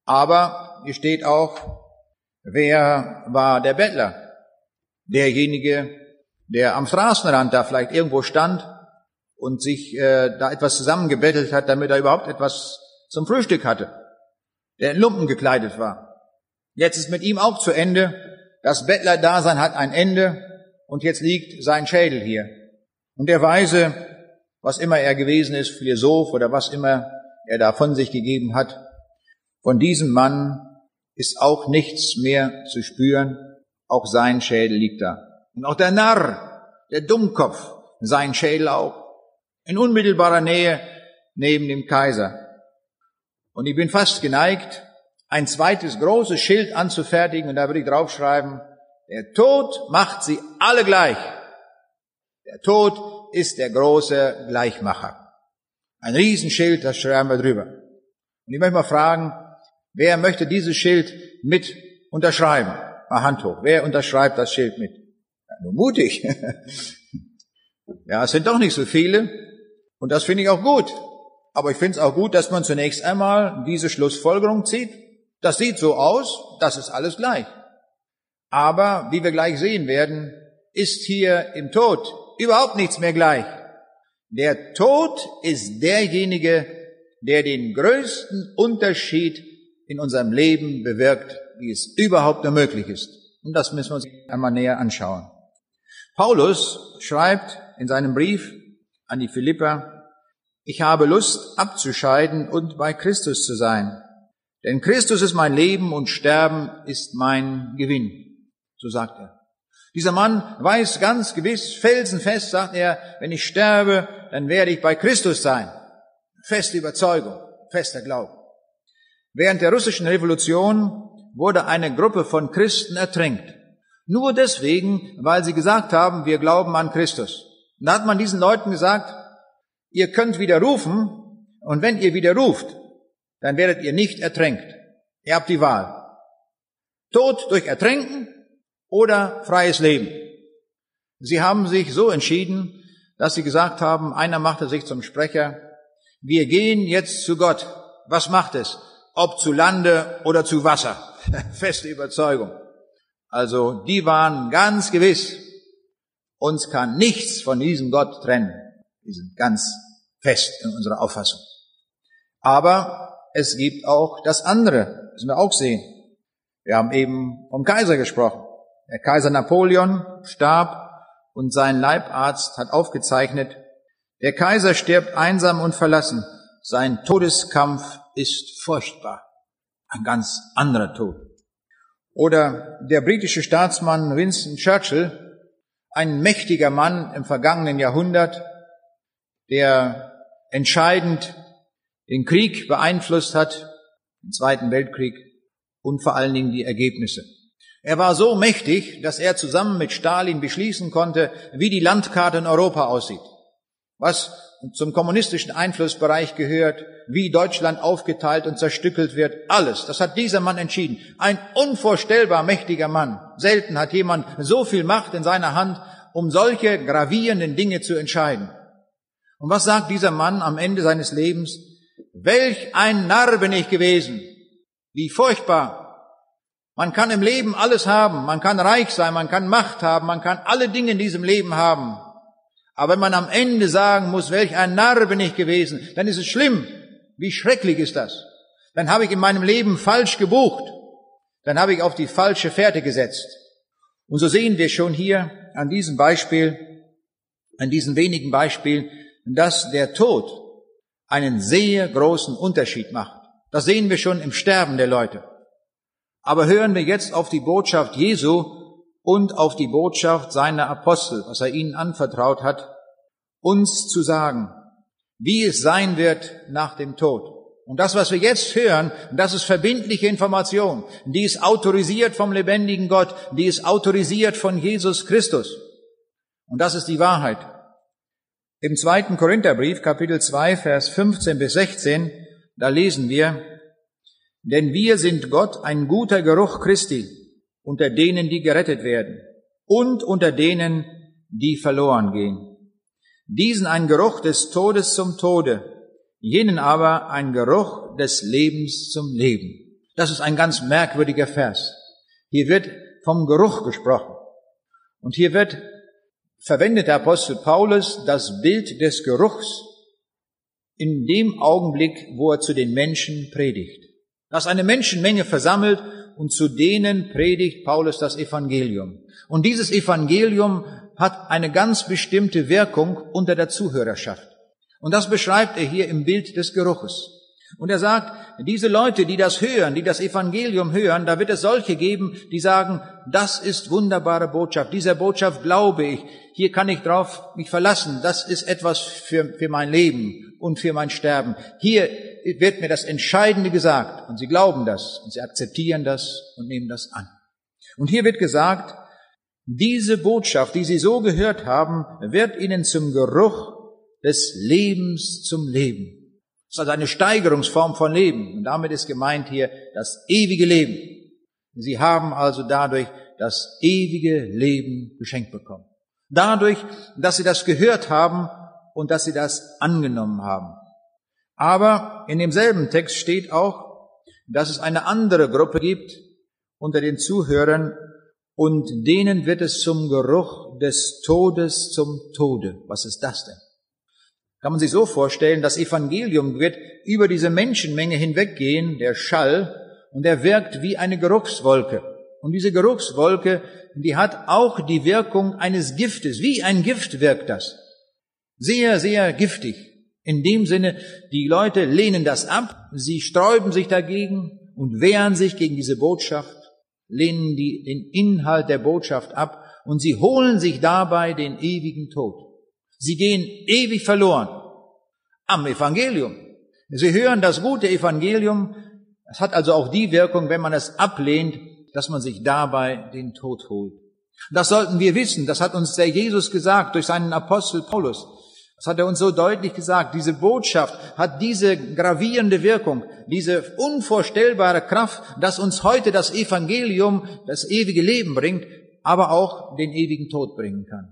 Aber hier steht auch, wer war der Bettler? Derjenige, der am Straßenrand da vielleicht irgendwo stand und sich äh, da etwas zusammengebettelt hat, damit er überhaupt etwas zum Frühstück hatte, der in Lumpen gekleidet war. Jetzt ist mit ihm auch zu Ende. Das Bettlerdasein hat ein Ende und jetzt liegt sein Schädel hier. Und der Weise, was immer er gewesen ist, Philosoph oder was immer er da von sich gegeben hat, von diesem Mann ist auch nichts mehr zu spüren. Auch sein Schädel liegt da. Und auch der Narr, der Dummkopf, sein Schädel auch. In unmittelbarer Nähe neben dem Kaiser. Und ich bin fast geneigt, ein zweites großes Schild anzufertigen und da würde ich draufschreiben, der Tod macht sie alle gleich. Der Tod ist der große Gleichmacher. Ein Riesenschild, das schreiben wir drüber. Und ich möchte mal fragen, wer möchte dieses Schild mit unterschreiben? Mal Hand hoch. Wer unterschreibt das Schild mit? Ja, nur mutig. ja, es sind doch nicht so viele. Und das finde ich auch gut. Aber ich finde es auch gut, dass man zunächst einmal diese Schlussfolgerung zieht. Das sieht so aus, das ist alles gleich. Aber, wie wir gleich sehen werden, ist hier im Tod überhaupt nichts mehr gleich. Der Tod ist derjenige, der den größten Unterschied in unserem Leben bewirkt, wie es überhaupt nur möglich ist. Und das müssen wir uns einmal näher anschauen. Paulus schreibt in seinem Brief an die Philipper, ich habe Lust abzuscheiden und bei Christus zu sein. Denn Christus ist mein Leben und Sterben ist mein Gewinn. So sagt er. Dieser Mann weiß ganz gewiss, felsenfest, sagt er, wenn ich sterbe, dann werde ich bei Christus sein. Feste Überzeugung, fester Glaube. Während der russischen Revolution wurde eine Gruppe von Christen ertränkt. Nur deswegen, weil sie gesagt haben, wir glauben an Christus. Da hat man diesen Leuten gesagt, ihr könnt widerrufen, und wenn ihr widerruft, dann werdet ihr nicht ertränkt. Ihr habt die Wahl. Tod durch Ertränken oder freies Leben. Sie haben sich so entschieden, dass sie gesagt haben, einer machte sich zum Sprecher, wir gehen jetzt zu Gott. Was macht es? Ob zu Lande oder zu Wasser. Feste Überzeugung. Also die waren ganz gewiss, uns kann nichts von diesem Gott trennen. Wir sind ganz fest in unserer Auffassung. Aber es gibt auch das andere, müssen wir auch sehen. Wir haben eben vom Kaiser gesprochen. Der Kaiser Napoleon starb und sein Leibarzt hat aufgezeichnet, der Kaiser stirbt einsam und verlassen. Sein Todeskampf ist furchtbar. Ein ganz anderer Tod. Oder der britische Staatsmann Winston Churchill, ein mächtiger Mann im vergangenen Jahrhundert, der entscheidend den Krieg beeinflusst hat, den Zweiten Weltkrieg und vor allen Dingen die Ergebnisse. Er war so mächtig, dass er zusammen mit Stalin beschließen konnte, wie die Landkarte in Europa aussieht. Was zum kommunistischen Einflussbereich gehört, wie Deutschland aufgeteilt und zerstückelt wird, alles. Das hat dieser Mann entschieden. Ein unvorstellbar mächtiger Mann. Selten hat jemand so viel Macht in seiner Hand, um solche gravierenden Dinge zu entscheiden. Und was sagt dieser Mann am Ende seines Lebens? Welch ein Narr bin ich gewesen. Wie furchtbar. Man kann im Leben alles haben, man kann reich sein, man kann Macht haben, man kann alle Dinge in diesem Leben haben. Aber wenn man am Ende sagen muss, welch ein Narr bin ich gewesen, dann ist es schlimm. Wie schrecklich ist das? Dann habe ich in meinem Leben falsch gebucht. Dann habe ich auf die falsche Fährte gesetzt. Und so sehen wir schon hier an diesem Beispiel, an diesen wenigen Beispielen, dass der Tod einen sehr großen Unterschied macht. Das sehen wir schon im Sterben der Leute. Aber hören wir jetzt auf die Botschaft Jesu und auf die Botschaft seiner Apostel, was er ihnen anvertraut hat, uns zu sagen, wie es sein wird nach dem Tod. Und das, was wir jetzt hören, das ist verbindliche Information. Die ist autorisiert vom lebendigen Gott. Die ist autorisiert von Jesus Christus. Und das ist die Wahrheit. Im zweiten Korintherbrief, Kapitel 2, Vers 15 bis 16, da lesen wir, denn wir sind Gott ein guter Geruch Christi unter denen, die gerettet werden und unter denen, die verloren gehen. Diesen ein Geruch des Todes zum Tode, jenen aber ein Geruch des Lebens zum Leben. Das ist ein ganz merkwürdiger Vers. Hier wird vom Geruch gesprochen. Und hier wird verwendet der Apostel Paulus das Bild des Geruchs in dem Augenblick, wo er zu den Menschen predigt dass eine Menschenmenge versammelt und zu denen predigt Paulus das Evangelium. Und dieses Evangelium hat eine ganz bestimmte Wirkung unter der Zuhörerschaft. Und das beschreibt er hier im Bild des Geruches. Und er sagt, diese Leute, die das hören, die das Evangelium hören, da wird es solche geben, die sagen, das ist wunderbare Botschaft, dieser Botschaft glaube ich, hier kann ich drauf mich verlassen, das ist etwas für, für mein Leben und für mein Sterben. Hier wird mir das Entscheidende gesagt und sie glauben das und sie akzeptieren das und nehmen das an. Und hier wird gesagt, diese Botschaft, die sie so gehört haben, wird ihnen zum Geruch des Lebens zum Leben. Das ist also eine Steigerungsform von Leben. Und damit ist gemeint hier das ewige Leben. Sie haben also dadurch das ewige Leben geschenkt bekommen. Dadurch, dass sie das gehört haben und dass sie das angenommen haben. Aber in demselben Text steht auch, dass es eine andere Gruppe gibt unter den Zuhörern und denen wird es zum Geruch des Todes zum Tode. Was ist das denn? Kann man sich so vorstellen, das Evangelium wird über diese Menschenmenge hinweggehen, der Schall, und er wirkt wie eine Geruchswolke. Und diese Geruchswolke, die hat auch die Wirkung eines Giftes. Wie ein Gift wirkt das. Sehr, sehr giftig. In dem Sinne, die Leute lehnen das ab, sie sträuben sich dagegen und wehren sich gegen diese Botschaft, lehnen die, den Inhalt der Botschaft ab und sie holen sich dabei den ewigen Tod. Sie gehen ewig verloren am Evangelium. Sie hören das gute Evangelium. Es hat also auch die Wirkung, wenn man es ablehnt, dass man sich dabei den Tod holt. Das sollten wir wissen. Das hat uns der Jesus gesagt durch seinen Apostel Paulus. Das hat er uns so deutlich gesagt. Diese Botschaft hat diese gravierende Wirkung, diese unvorstellbare Kraft, dass uns heute das Evangelium das ewige Leben bringt, aber auch den ewigen Tod bringen kann.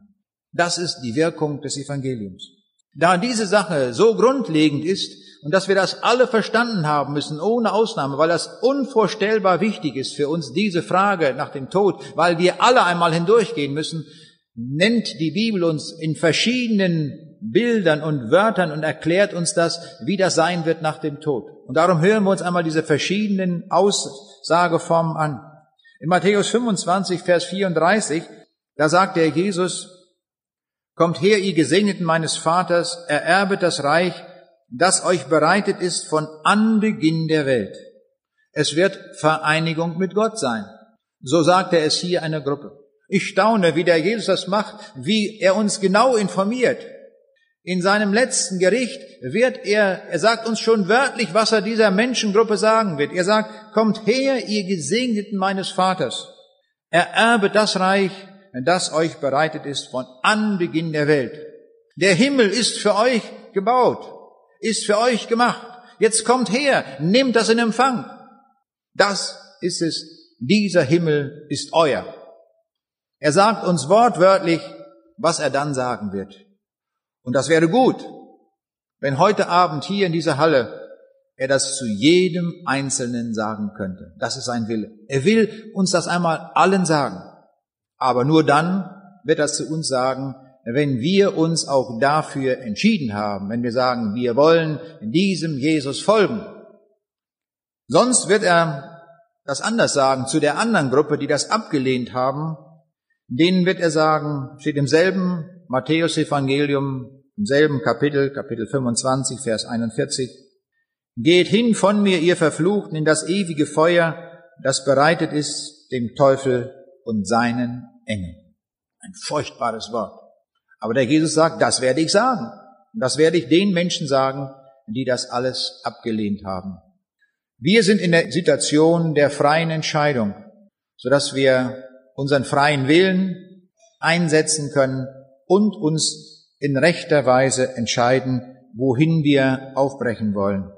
Das ist die Wirkung des Evangeliums. Da diese Sache so grundlegend ist und dass wir das alle verstanden haben müssen, ohne Ausnahme, weil das unvorstellbar wichtig ist für uns, diese Frage nach dem Tod, weil wir alle einmal hindurchgehen müssen, nennt die Bibel uns in verschiedenen Bildern und Wörtern und erklärt uns das, wie das sein wird nach dem Tod. Und darum hören wir uns einmal diese verschiedenen Aussageformen an. In Matthäus 25, Vers 34, da sagt der Jesus, Kommt her, ihr Gesegneten meines Vaters, ererbet das Reich, das euch bereitet ist von Anbeginn der Welt. Es wird Vereinigung mit Gott sein. So sagt er es hier einer Gruppe. Ich staune, wie der Jesus das macht, wie er uns genau informiert. In seinem letzten Gericht wird er, er sagt uns schon wörtlich, was er dieser Menschengruppe sagen wird. Er sagt, kommt her, ihr Gesegneten meines Vaters, ererbet das Reich, das euch bereitet ist von Anbeginn der Welt. Der Himmel ist für euch gebaut, ist für euch gemacht. Jetzt kommt her, nehmt das in Empfang. Das ist es, dieser Himmel ist euer. Er sagt uns wortwörtlich, was er dann sagen wird. Und das wäre gut, wenn heute Abend hier in dieser Halle er das zu jedem Einzelnen sagen könnte. Das ist sein Wille. Er will uns das einmal allen sagen. Aber nur dann wird das zu uns sagen, wenn wir uns auch dafür entschieden haben, wenn wir sagen, wir wollen diesem Jesus folgen. Sonst wird er das anders sagen zu der anderen Gruppe, die das abgelehnt haben. Denen wird er sagen, steht im selben Matthäus Evangelium, im selben Kapitel, Kapitel 25, Vers 41, Geht hin von mir, ihr Verfluchten, in das ewige Feuer, das bereitet ist dem Teufel und seinen Engel. Ein furchtbares Wort. Aber der Jesus sagt, das werde ich sagen. Und das werde ich den Menschen sagen, die das alles abgelehnt haben. Wir sind in der Situation der freien Entscheidung, sodass wir unseren freien Willen einsetzen können und uns in rechter Weise entscheiden, wohin wir aufbrechen wollen.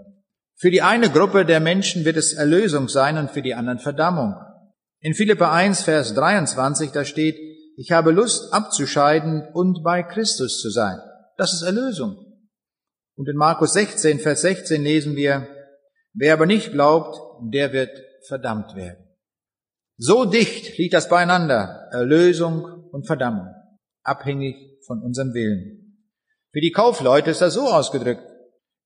Für die eine Gruppe der Menschen wird es Erlösung sein und für die anderen Verdammung. In Philippa 1, Vers 23, da steht, ich habe Lust abzuscheiden und bei Christus zu sein. Das ist Erlösung. Und in Markus 16, Vers 16 lesen wir, wer aber nicht glaubt, der wird verdammt werden. So dicht liegt das beieinander, Erlösung und Verdammung, abhängig von unserem Willen. Für die Kaufleute ist das so ausgedrückt,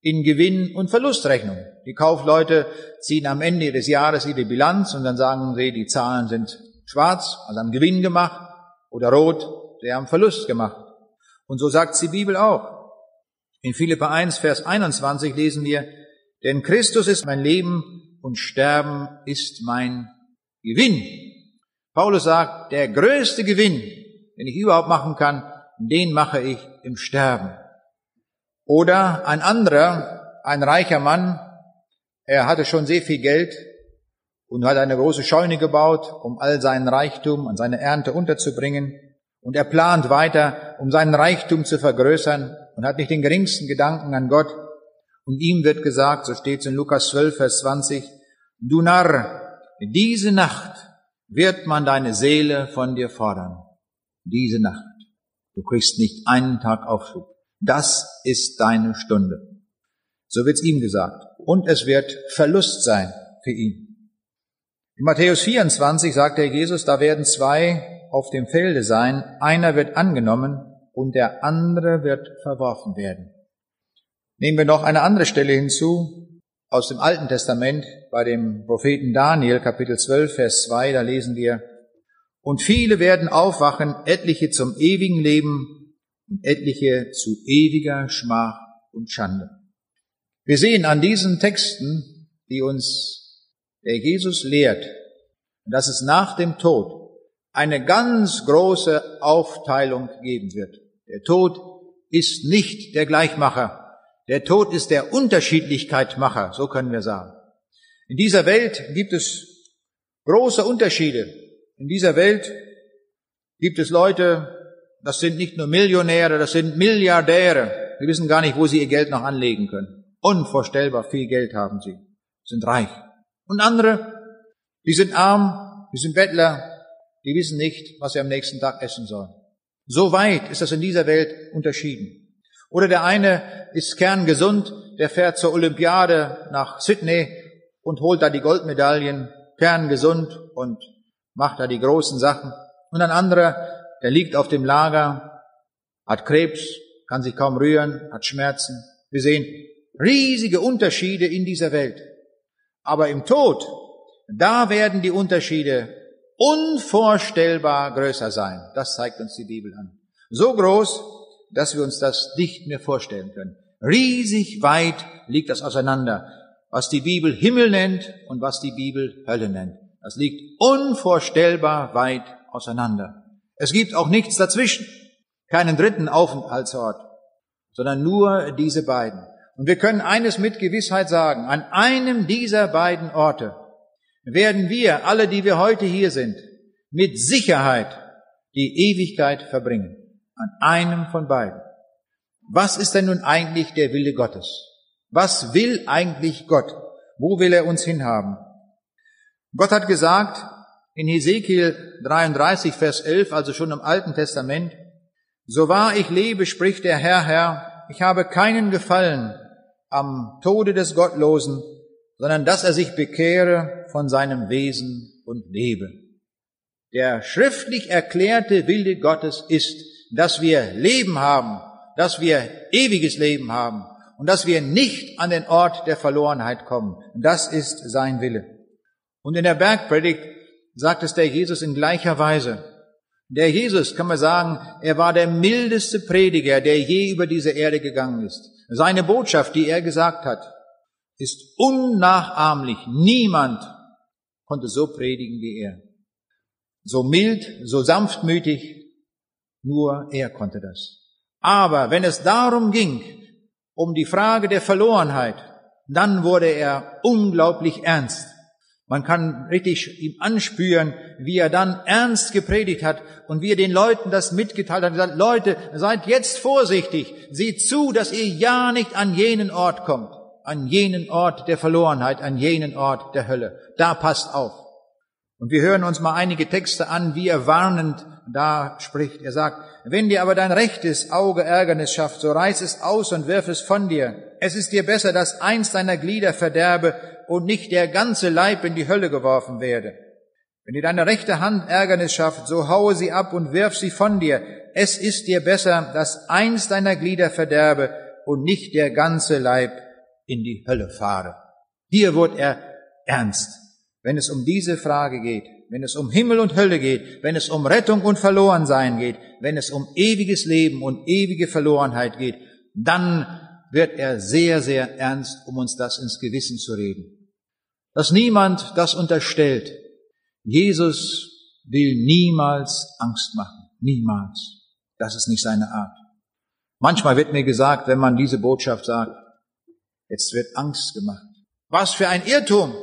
in Gewinn- und Verlustrechnung. Die Kaufleute ziehen am Ende des Jahres ihre Bilanz und dann sagen sie, die Zahlen sind schwarz, also haben Gewinn gemacht, oder rot, sie haben Verlust gemacht. Und so sagt die Bibel auch. In Philippa 1, Vers 21 lesen wir, denn Christus ist mein Leben und Sterben ist mein Gewinn. Paulus sagt, der größte Gewinn, den ich überhaupt machen kann, den mache ich im Sterben. Oder ein anderer, ein reicher Mann, er hatte schon sehr viel Geld und hat eine große Scheune gebaut, um all seinen Reichtum und seine Ernte unterzubringen. Und er plant weiter, um seinen Reichtum zu vergrößern und hat nicht den geringsten Gedanken an Gott. Und ihm wird gesagt, so steht es in Lukas 12, Vers 20, du Narr, diese Nacht wird man deine Seele von dir fordern. Diese Nacht. Du kriegst nicht einen Tag Aufschub. Das ist deine Stunde. So wird's ihm gesagt. Und es wird Verlust sein für ihn. In Matthäus 24 sagt der Jesus, da werden zwei auf dem Felde sein, einer wird angenommen und der andere wird verworfen werden. Nehmen wir noch eine andere Stelle hinzu, aus dem Alten Testament, bei dem Propheten Daniel, Kapitel 12, Vers 2, da lesen wir, und viele werden aufwachen, etliche zum ewigen Leben und etliche zu ewiger Schmach und Schande. Wir sehen an diesen Texten, die uns der Jesus lehrt, dass es nach dem Tod eine ganz große Aufteilung geben wird. Der Tod ist nicht der Gleichmacher. Der Tod ist der Unterschiedlichkeitmacher, so können wir sagen. In dieser Welt gibt es große Unterschiede. In dieser Welt gibt es Leute, das sind nicht nur Millionäre, das sind Milliardäre. Sie wissen gar nicht, wo sie ihr Geld noch anlegen können. Unvorstellbar viel Geld haben sie, sind reich. Und andere, die sind arm, die sind Bettler, die wissen nicht, was sie am nächsten Tag essen sollen. So weit ist das in dieser Welt unterschieden. Oder der eine ist kerngesund, der fährt zur Olympiade nach Sydney und holt da die Goldmedaillen, kerngesund und macht da die großen Sachen. Und ein anderer, der liegt auf dem Lager, hat Krebs, kann sich kaum rühren, hat Schmerzen. Wir sehen riesige Unterschiede in dieser Welt. Aber im Tod, da werden die Unterschiede unvorstellbar größer sein. Das zeigt uns die Bibel an. So groß, dass wir uns das nicht mehr vorstellen können. Riesig weit liegt das auseinander, was die Bibel Himmel nennt und was die Bibel Hölle nennt. Das liegt unvorstellbar weit auseinander. Es gibt auch nichts dazwischen, keinen dritten Aufenthaltsort, sondern nur diese beiden. Und wir können eines mit Gewissheit sagen, an einem dieser beiden Orte werden wir, alle, die wir heute hier sind, mit Sicherheit die Ewigkeit verbringen. An einem von beiden. Was ist denn nun eigentlich der Wille Gottes? Was will eigentlich Gott? Wo will er uns hinhaben? Gott hat gesagt, in Hesekiel 33, Vers 11, also schon im Alten Testament, so wahr ich lebe, spricht der Herr, Herr, ich habe keinen Gefallen am Tode des Gottlosen, sondern dass er sich bekehre von seinem Wesen und lebe. Der schriftlich erklärte Wille Gottes ist, dass wir Leben haben, dass wir ewiges Leben haben und dass wir nicht an den Ort der Verlorenheit kommen. Das ist sein Wille. Und in der Bergpredigt sagt es der Jesus in gleicher Weise. Der Jesus, kann man sagen, er war der mildeste Prediger, der je über diese Erde gegangen ist. Seine Botschaft, die er gesagt hat, ist unnachahmlich. Niemand konnte so predigen wie er. So mild, so sanftmütig, nur er konnte das. Aber wenn es darum ging, um die Frage der Verlorenheit, dann wurde er unglaublich ernst. Man kann richtig ihm anspüren, wie er dann ernst gepredigt hat und wie er den Leuten das mitgeteilt hat und gesagt, Leute, seid jetzt vorsichtig, seht zu, dass ihr ja nicht an jenen Ort kommt, an jenen Ort der Verlorenheit, an jenen Ort der Hölle. Da passt auf. Und wir hören uns mal einige Texte an, wie er warnend da spricht. Er sagt, wenn dir aber dein rechtes Auge Ärgernis schafft, so reiß es aus und wirf es von dir. Es ist dir besser, dass eins deiner Glieder verderbe und nicht der ganze Leib in die Hölle geworfen werde. Wenn dir deine rechte Hand Ärgernis schafft, so haue sie ab und wirf sie von dir. Es ist dir besser, dass eins deiner Glieder verderbe und nicht der ganze Leib in die Hölle fahre. Hier wird er ernst, wenn es um diese Frage geht, wenn es um Himmel und Hölle geht, wenn es um Rettung und Verlorensein geht, wenn es um ewiges Leben und ewige Verlorenheit geht, dann wird er sehr, sehr ernst, um uns das ins Gewissen zu reden dass niemand das unterstellt. Jesus will niemals Angst machen. Niemals. Das ist nicht seine Art. Manchmal wird mir gesagt, wenn man diese Botschaft sagt, jetzt wird Angst gemacht. Was für ein Irrtum.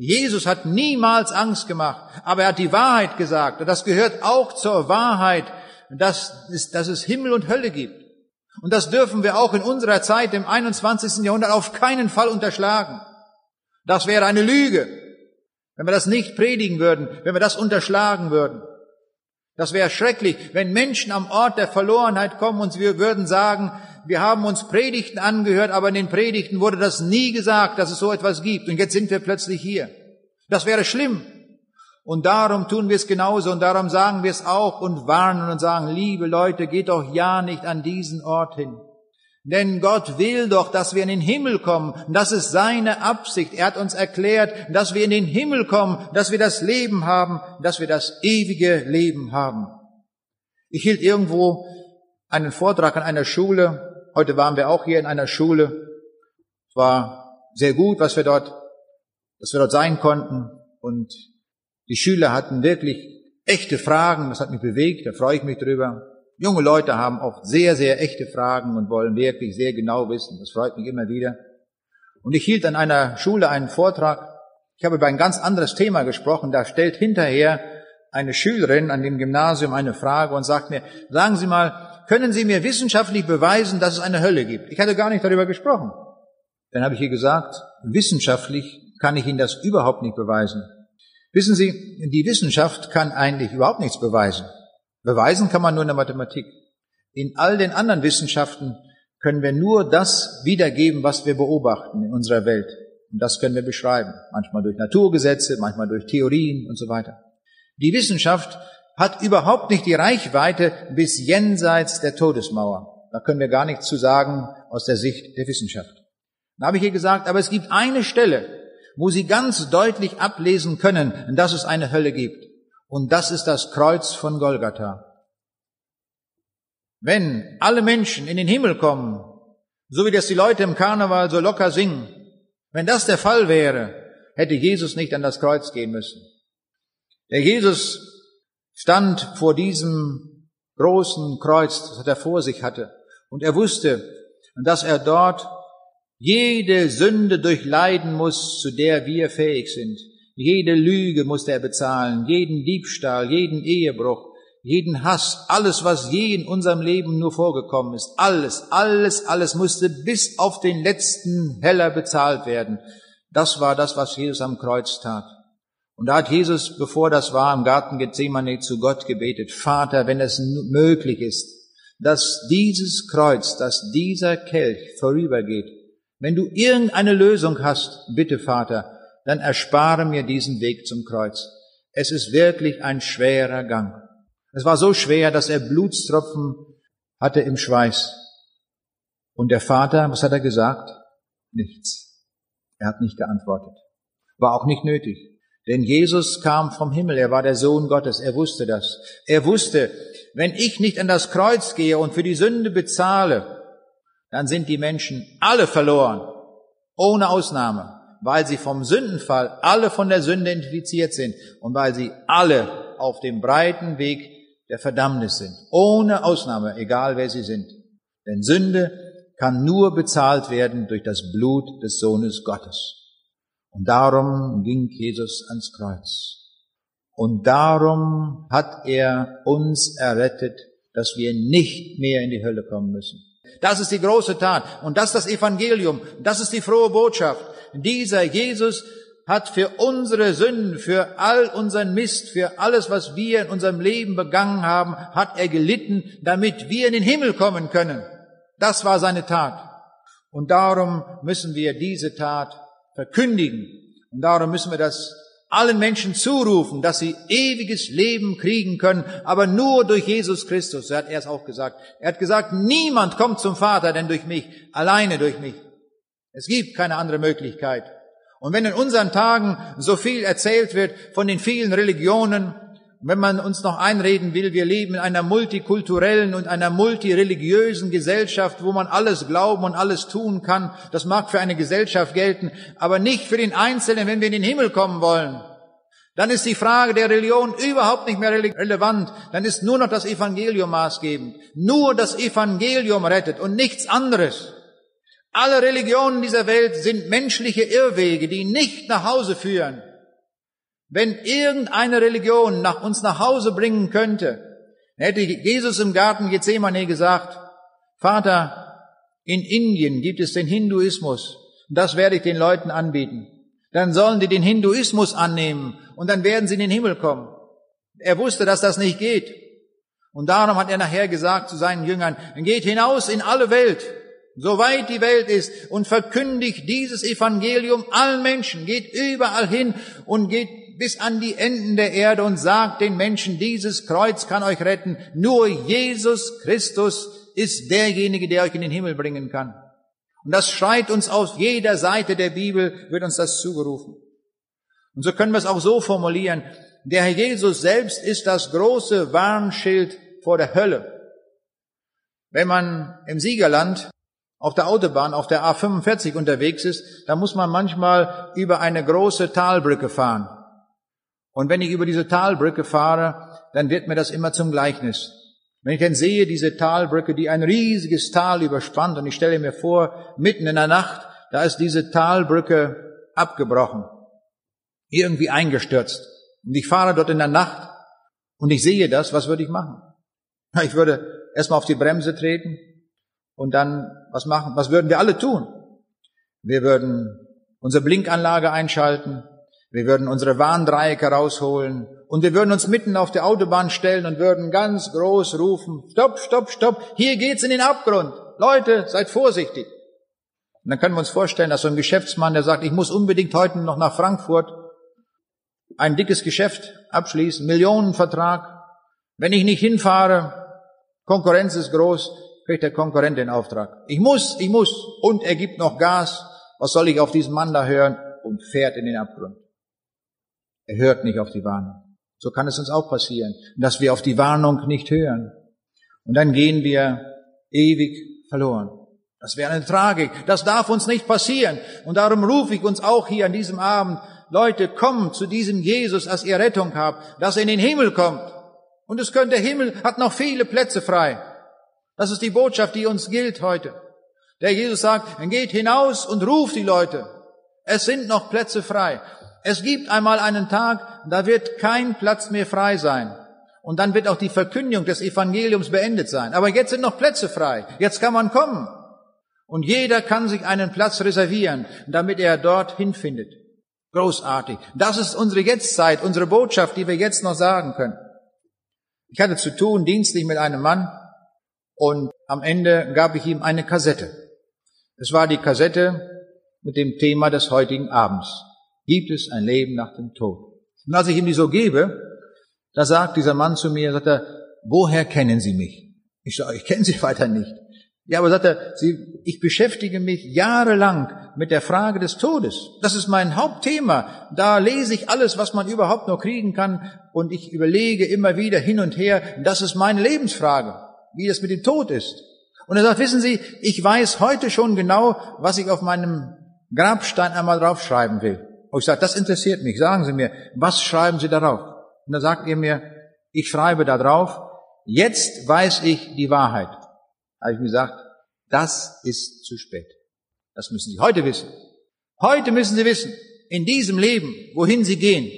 Jesus hat niemals Angst gemacht, aber er hat die Wahrheit gesagt. Und das gehört auch zur Wahrheit, dass es, dass es Himmel und Hölle gibt. Und das dürfen wir auch in unserer Zeit im 21. Jahrhundert auf keinen Fall unterschlagen. Das wäre eine Lüge, wenn wir das nicht predigen würden, wenn wir das unterschlagen würden. Das wäre schrecklich, wenn Menschen am Ort der Verlorenheit kommen und wir würden sagen, wir haben uns Predigten angehört, aber in den Predigten wurde das nie gesagt, dass es so etwas gibt. Und jetzt sind wir plötzlich hier. Das wäre schlimm. Und darum tun wir es genauso und darum sagen wir es auch und warnen und sagen, liebe Leute, geht doch ja nicht an diesen Ort hin. Denn Gott will doch, dass wir in den Himmel kommen. Das ist seine Absicht. Er hat uns erklärt, dass wir in den Himmel kommen, dass wir das Leben haben, dass wir das ewige Leben haben. Ich hielt irgendwo einen Vortrag an einer Schule. Heute waren wir auch hier in einer Schule. Es war sehr gut, was wir dort, dass wir dort sein konnten. Und die Schüler hatten wirklich echte Fragen. Das hat mich bewegt. Da freue ich mich drüber. Junge Leute haben oft sehr, sehr echte Fragen und wollen wirklich sehr genau wissen. Das freut mich immer wieder. Und ich hielt an einer Schule einen Vortrag. Ich habe über ein ganz anderes Thema gesprochen. Da stellt hinterher eine Schülerin an dem Gymnasium eine Frage und sagt mir, sagen Sie mal, können Sie mir wissenschaftlich beweisen, dass es eine Hölle gibt? Ich hatte gar nicht darüber gesprochen. Dann habe ich ihr gesagt, wissenschaftlich kann ich Ihnen das überhaupt nicht beweisen. Wissen Sie, die Wissenschaft kann eigentlich überhaupt nichts beweisen. Beweisen kann man nur in der Mathematik. In all den anderen Wissenschaften können wir nur das wiedergeben, was wir beobachten in unserer Welt. Und das können wir beschreiben. Manchmal durch Naturgesetze, manchmal durch Theorien und so weiter. Die Wissenschaft hat überhaupt nicht die Reichweite bis jenseits der Todesmauer. Da können wir gar nichts zu sagen aus der Sicht der Wissenschaft. Da habe ich ihr gesagt, aber es gibt eine Stelle, wo Sie ganz deutlich ablesen können, dass es eine Hölle gibt. Und das ist das Kreuz von Golgatha. Wenn alle Menschen in den Himmel kommen, so wie das die Leute im Karneval so locker singen, wenn das der Fall wäre, hätte Jesus nicht an das Kreuz gehen müssen. Der Jesus stand vor diesem großen Kreuz, das er vor sich hatte, und er wusste, dass er dort jede Sünde durchleiden muss, zu der wir fähig sind. Jede Lüge musste er bezahlen, jeden Diebstahl, jeden Ehebruch, jeden Hass, alles, was je in unserem Leben nur vorgekommen ist, alles, alles, alles musste bis auf den letzten Heller bezahlt werden. Das war das, was Jesus am Kreuz tat. Und da hat Jesus, bevor das war, im Garten Gethsemane zu Gott gebetet, Vater, wenn es möglich ist, dass dieses Kreuz, dass dieser Kelch vorübergeht, wenn du irgendeine Lösung hast, bitte Vater, dann erspare mir diesen Weg zum Kreuz. Es ist wirklich ein schwerer Gang. Es war so schwer, dass er Blutstropfen hatte im Schweiß. Und der Vater, was hat er gesagt? Nichts. Er hat nicht geantwortet. War auch nicht nötig. Denn Jesus kam vom Himmel, er war der Sohn Gottes, er wusste das. Er wusste, wenn ich nicht an das Kreuz gehe und für die Sünde bezahle, dann sind die Menschen alle verloren, ohne Ausnahme, weil sie vom Sündenfall alle von der Sünde identifiziert sind und weil sie alle auf dem breiten Weg der Verdammnis sind, ohne Ausnahme, egal wer sie sind. Denn Sünde kann nur bezahlt werden durch das Blut des Sohnes Gottes. Und darum ging Jesus ans Kreuz. Und darum hat er uns errettet, dass wir nicht mehr in die Hölle kommen müssen. Das ist die große Tat. Und das ist das Evangelium. Das ist die frohe Botschaft. Dieser Jesus hat für unsere Sünden, für all unseren Mist, für alles, was wir in unserem Leben begangen haben, hat er gelitten, damit wir in den Himmel kommen können. Das war seine Tat. Und darum müssen wir diese Tat verkündigen. Und darum müssen wir das allen Menschen zurufen, dass sie ewiges Leben kriegen können, aber nur durch Jesus Christus. Er hat erst auch gesagt. Er hat gesagt, niemand kommt zum Vater, denn durch mich, alleine durch mich. Es gibt keine andere Möglichkeit. Und wenn in unseren Tagen so viel erzählt wird von den vielen Religionen, wenn man uns noch einreden will, wir leben in einer multikulturellen und einer multireligiösen Gesellschaft, wo man alles glauben und alles tun kann. Das mag für eine Gesellschaft gelten, aber nicht für den Einzelnen, wenn wir in den Himmel kommen wollen. Dann ist die Frage der Religion überhaupt nicht mehr relevant. Dann ist nur noch das Evangelium maßgebend. Nur das Evangelium rettet und nichts anderes. Alle Religionen dieser Welt sind menschliche Irrwege, die nicht nach Hause führen. Wenn irgendeine Religion nach uns nach Hause bringen könnte, hätte Jesus im Garten Gethsemane gesagt, Vater, in Indien gibt es den Hinduismus, das werde ich den Leuten anbieten. Dann sollen die den Hinduismus annehmen und dann werden sie in den Himmel kommen. Er wusste, dass das nicht geht. Und darum hat er nachher gesagt zu seinen Jüngern, geht hinaus in alle Welt, soweit die Welt ist, und verkündigt dieses Evangelium allen Menschen, geht überall hin und geht bis an die Enden der Erde und sagt den Menschen, dieses Kreuz kann euch retten. Nur Jesus Christus ist derjenige, der euch in den Himmel bringen kann. Und das schreit uns aus jeder Seite der Bibel, wird uns das zugerufen. Und so können wir es auch so formulieren. Der Herr Jesus selbst ist das große Warnschild vor der Hölle. Wenn man im Siegerland auf der Autobahn, auf der A45 unterwegs ist, dann muss man manchmal über eine große Talbrücke fahren. Und wenn ich über diese Talbrücke fahre, dann wird mir das immer zum Gleichnis. Wenn ich dann sehe, diese Talbrücke, die ein riesiges Tal überspannt, und ich stelle mir vor, mitten in der Nacht, da ist diese Talbrücke abgebrochen, irgendwie eingestürzt. Und ich fahre dort in der Nacht und ich sehe das, was würde ich machen? Ich würde erstmal auf die Bremse treten und dann was machen? Was würden wir alle tun? Wir würden unsere Blinkanlage einschalten, wir würden unsere Warndreiecke rausholen und wir würden uns mitten auf der Autobahn stellen und würden ganz groß rufen, stopp, stopp, stopp, hier geht's in den Abgrund. Leute, seid vorsichtig. Und dann können wir uns vorstellen, dass so ein Geschäftsmann, der sagt, ich muss unbedingt heute noch nach Frankfurt ein dickes Geschäft abschließen, Millionenvertrag. Wenn ich nicht hinfahre, Konkurrenz ist groß, kriegt der Konkurrent den Auftrag. Ich muss, ich muss. Und er gibt noch Gas. Was soll ich auf diesen Mann da hören? Und fährt in den Abgrund. Er hört nicht auf die Warnung. So kann es uns auch passieren, dass wir auf die Warnung nicht hören. Und dann gehen wir ewig verloren. Das wäre eine Tragik. Das darf uns nicht passieren. Und darum rufe ich uns auch hier an diesem Abend, Leute, kommt zu diesem Jesus, dass ihr Rettung habt, dass er in den Himmel kommt. Und es könnte, der Himmel hat noch viele Plätze frei. Das ist die Botschaft, die uns gilt heute. Der Jesus sagt, dann geht hinaus und ruft die Leute. Es sind noch Plätze frei. Es gibt einmal einen Tag, da wird kein Platz mehr frei sein. Und dann wird auch die Verkündigung des Evangeliums beendet sein. Aber jetzt sind noch Plätze frei. Jetzt kann man kommen. Und jeder kann sich einen Platz reservieren, damit er dorthin findet. Großartig. Das ist unsere Jetztzeit, unsere Botschaft, die wir jetzt noch sagen können. Ich hatte zu tun, dienstlich mit einem Mann, und am Ende gab ich ihm eine Kassette. Es war die Kassette mit dem Thema des heutigen Abends gibt es ein Leben nach dem Tod. Und als ich ihm die so gebe, da sagt dieser Mann zu mir, sagt er, woher kennen Sie mich? Ich sage, ich kenne Sie weiter nicht. Ja, aber sagt er, Sie, ich beschäftige mich jahrelang mit der Frage des Todes. Das ist mein Hauptthema. Da lese ich alles, was man überhaupt nur kriegen kann und ich überlege immer wieder hin und her. Das ist meine Lebensfrage, wie das mit dem Tod ist. Und er sagt, wissen Sie, ich weiß heute schon genau, was ich auf meinem Grabstein einmal draufschreiben will. Und ich sage, das interessiert mich. Sagen Sie mir, was schreiben Sie darauf? Und dann sagt er mir, ich schreibe da drauf, jetzt weiß ich die Wahrheit. Da habe ich mir gesagt, das ist zu spät. Das müssen Sie heute wissen. Heute müssen Sie wissen, in diesem Leben, wohin Sie gehen.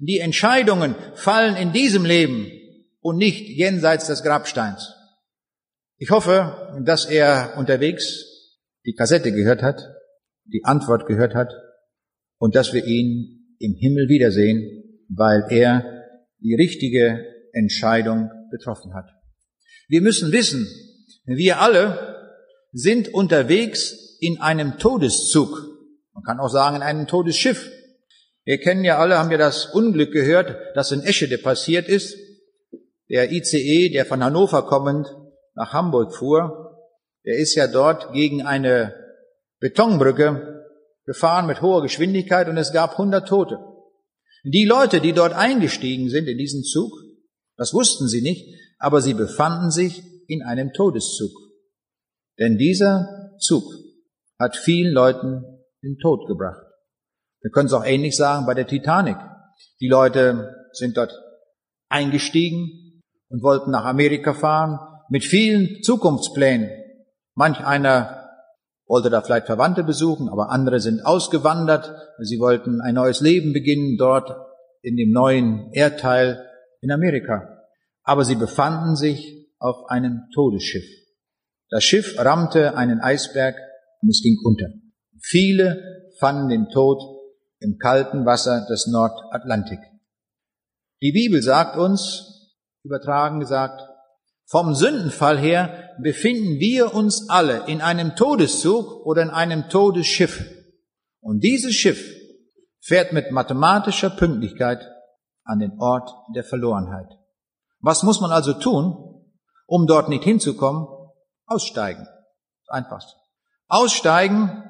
Die Entscheidungen fallen in diesem Leben und nicht jenseits des Grabsteins. Ich hoffe, dass er unterwegs die Kassette gehört hat, die Antwort gehört hat und dass wir ihn im Himmel wiedersehen, weil er die richtige Entscheidung getroffen hat. Wir müssen wissen, wir alle sind unterwegs in einem Todeszug. Man kann auch sagen, in einem Todesschiff. Wir kennen ja alle, haben ja das Unglück gehört, das in Eschede passiert ist. Der ICE, der von Hannover kommend nach Hamburg fuhr, der ist ja dort gegen eine Betonbrücke gefahren mit hoher Geschwindigkeit und es gab 100 Tote. Die Leute, die dort eingestiegen sind in diesen Zug, das wussten sie nicht, aber sie befanden sich in einem Todeszug. Denn dieser Zug hat vielen Leuten den Tod gebracht. Wir können es auch ähnlich sagen bei der Titanic. Die Leute sind dort eingestiegen und wollten nach Amerika fahren mit vielen Zukunftsplänen. Manch einer wollte da vielleicht Verwandte besuchen, aber andere sind ausgewandert. Sie wollten ein neues Leben beginnen dort in dem neuen Erdteil in Amerika. Aber sie befanden sich auf einem Todesschiff. Das Schiff rammte einen Eisberg und es ging unter. Viele fanden den Tod im kalten Wasser des Nordatlantik. Die Bibel sagt uns, übertragen gesagt, vom Sündenfall her befinden wir uns alle in einem Todeszug oder in einem Todesschiff. Und dieses Schiff fährt mit mathematischer Pünktlichkeit an den Ort der Verlorenheit. Was muss man also tun, um dort nicht hinzukommen? Aussteigen. Einfachst. Aussteigen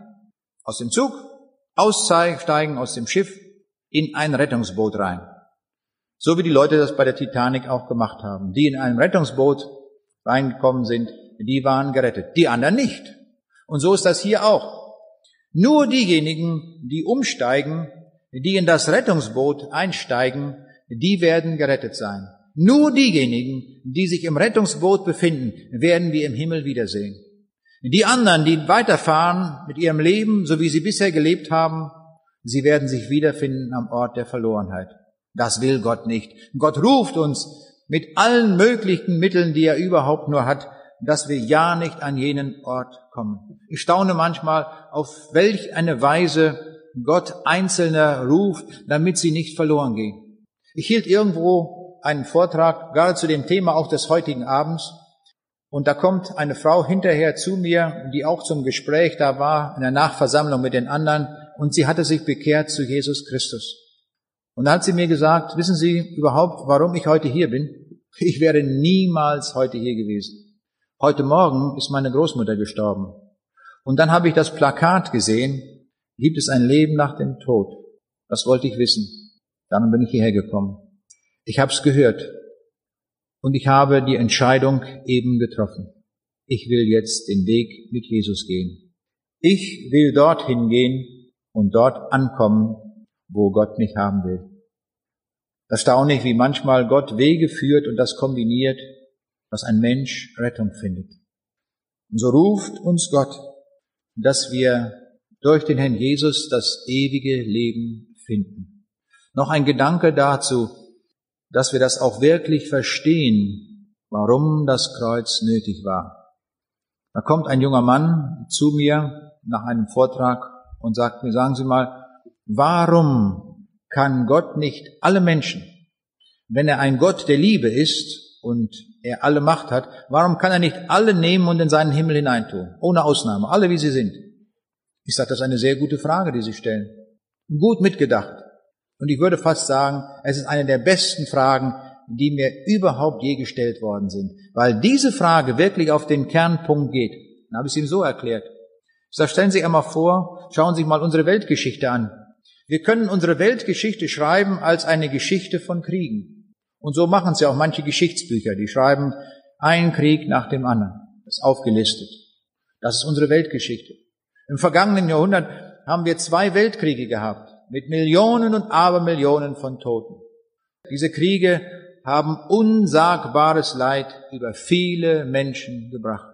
aus dem Zug, aussteigen aus dem Schiff in ein Rettungsboot rein. So wie die Leute das bei der Titanic auch gemacht haben. Die in einem Rettungsboot reingekommen sind, die waren gerettet, die anderen nicht. Und so ist das hier auch. Nur diejenigen, die umsteigen, die in das Rettungsboot einsteigen, die werden gerettet sein. Nur diejenigen, die sich im Rettungsboot befinden, werden wir im Himmel wiedersehen. Die anderen, die weiterfahren mit ihrem Leben, so wie sie bisher gelebt haben, sie werden sich wiederfinden am Ort der Verlorenheit. Das will Gott nicht. Gott ruft uns mit allen möglichen Mitteln, die er überhaupt nur hat, dass wir ja nicht an jenen Ort kommen. Ich staune manchmal, auf welch eine Weise Gott Einzelne ruft, damit sie nicht verloren gehen. Ich hielt irgendwo einen Vortrag, gerade zu dem Thema auch des heutigen Abends, und da kommt eine Frau hinterher zu mir, die auch zum Gespräch da war, in der Nachversammlung mit den anderen, und sie hatte sich bekehrt zu Jesus Christus. Und da hat sie mir gesagt, wissen Sie überhaupt, warum ich heute hier bin? Ich wäre niemals heute hier gewesen. Heute Morgen ist meine Großmutter gestorben. Und dann habe ich das Plakat gesehen, gibt es ein Leben nach dem Tod? Das wollte ich wissen. Dann bin ich hierher gekommen. Ich habe es gehört und ich habe die Entscheidung eben getroffen. Ich will jetzt den Weg mit Jesus gehen. Ich will dorthin gehen und dort ankommen, wo Gott mich haben will. Erstaunlich, wie manchmal Gott Wege führt und das kombiniert, dass ein Mensch Rettung findet. Und so ruft uns Gott, dass wir durch den Herrn Jesus das ewige Leben finden. Noch ein Gedanke dazu, dass wir das auch wirklich verstehen, warum das Kreuz nötig war. Da kommt ein junger Mann zu mir nach einem Vortrag und sagt mir, sagen Sie mal, warum kann Gott nicht alle Menschen, wenn er ein Gott der Liebe ist und er alle Macht hat, warum kann er nicht alle nehmen und in seinen Himmel hineintun? Ohne Ausnahme, alle wie sie sind. Ich sage, das ist eine sehr gute Frage, die Sie stellen. Gut mitgedacht. Und ich würde fast sagen, es ist eine der besten Fragen, die mir überhaupt je gestellt worden sind. Weil diese Frage wirklich auf den Kernpunkt geht. Dann habe ich es ihm so erklärt. Ich sage, stellen Sie einmal vor, schauen Sie sich mal unsere Weltgeschichte an. Wir können unsere Weltgeschichte schreiben als eine Geschichte von Kriegen. Und so machen sie auch manche Geschichtsbücher. Die schreiben einen Krieg nach dem anderen. Das ist aufgelistet. Das ist unsere Weltgeschichte. Im vergangenen Jahrhundert haben wir zwei Weltkriege gehabt mit Millionen und Abermillionen von Toten. Diese Kriege haben unsagbares Leid über viele Menschen gebracht.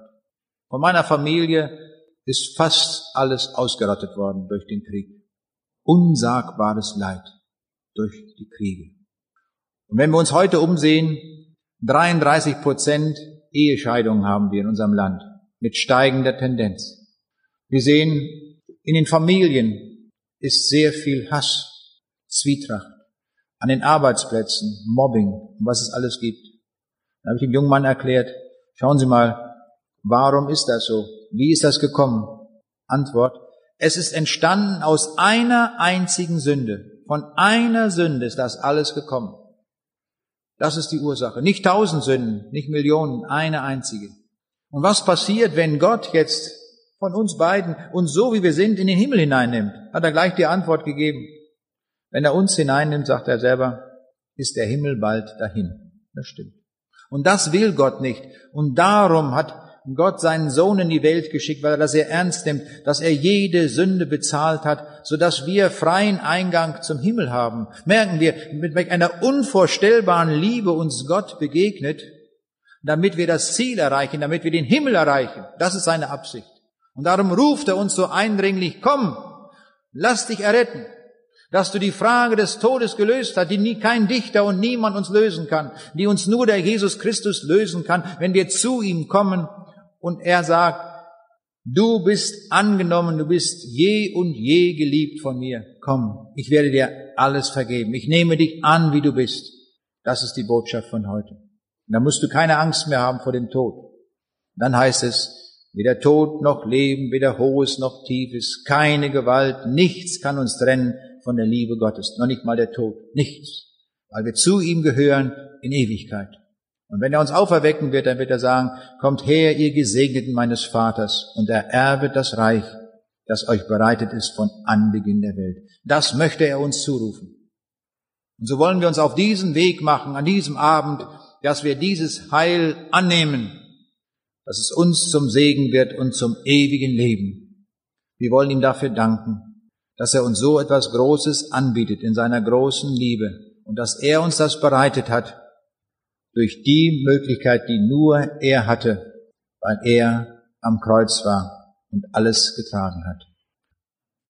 Von meiner Familie ist fast alles ausgerottet worden durch den Krieg unsagbares Leid durch die Kriege. Und wenn wir uns heute umsehen, 33 Prozent Ehescheidungen haben wir in unserem Land mit steigender Tendenz. Wir sehen, in den Familien ist sehr viel Hass, Zwietracht, an den Arbeitsplätzen, Mobbing und was es alles gibt. Da habe ich dem jungen Mann erklärt, schauen Sie mal, warum ist das so? Wie ist das gekommen? Antwort, es ist entstanden aus einer einzigen Sünde. Von einer Sünde ist das alles gekommen. Das ist die Ursache. Nicht tausend Sünden, nicht Millionen, eine einzige. Und was passiert, wenn Gott jetzt von uns beiden uns so wie wir sind in den Himmel hineinnimmt? Hat er gleich die Antwort gegeben. Wenn er uns hineinnimmt, sagt er selber, ist der Himmel bald dahin. Das stimmt. Und das will Gott nicht. Und darum hat Gott seinen Sohn in die Welt geschickt, weil er das sehr ernst nimmt, dass er jede Sünde bezahlt hat, so dass wir freien Eingang zum Himmel haben. Merken wir, mit einer unvorstellbaren Liebe uns Gott begegnet, damit wir das Ziel erreichen, damit wir den Himmel erreichen. Das ist seine Absicht. Und darum ruft er uns so eindringlich, komm, lass dich erretten, dass du die Frage des Todes gelöst hast, die nie kein Dichter und niemand uns lösen kann, die uns nur der Jesus Christus lösen kann, wenn wir zu ihm kommen und er sagt, du bist angenommen, du bist je und je geliebt von mir. Komm, ich werde dir alles vergeben. Ich nehme dich an, wie du bist. Das ist die Botschaft von heute. Und da musst du keine Angst mehr haben vor dem Tod. Dann heißt es, weder Tod noch Leben, weder Hohes noch Tiefes, keine Gewalt, nichts kann uns trennen von der Liebe Gottes, noch nicht mal der Tod, nichts, weil wir zu ihm gehören in Ewigkeit. Und wenn er uns auferwecken wird, dann wird er sagen, kommt her, ihr Gesegneten meines Vaters, und ererbe das Reich, das euch bereitet ist von Anbeginn der Welt. Das möchte er uns zurufen. Und so wollen wir uns auf diesen Weg machen, an diesem Abend, dass wir dieses Heil annehmen, dass es uns zum Segen wird und zum ewigen Leben. Wir wollen ihm dafür danken, dass er uns so etwas Großes anbietet in seiner großen Liebe und dass er uns das bereitet hat durch die Möglichkeit, die nur er hatte, weil er am Kreuz war und alles getragen hat.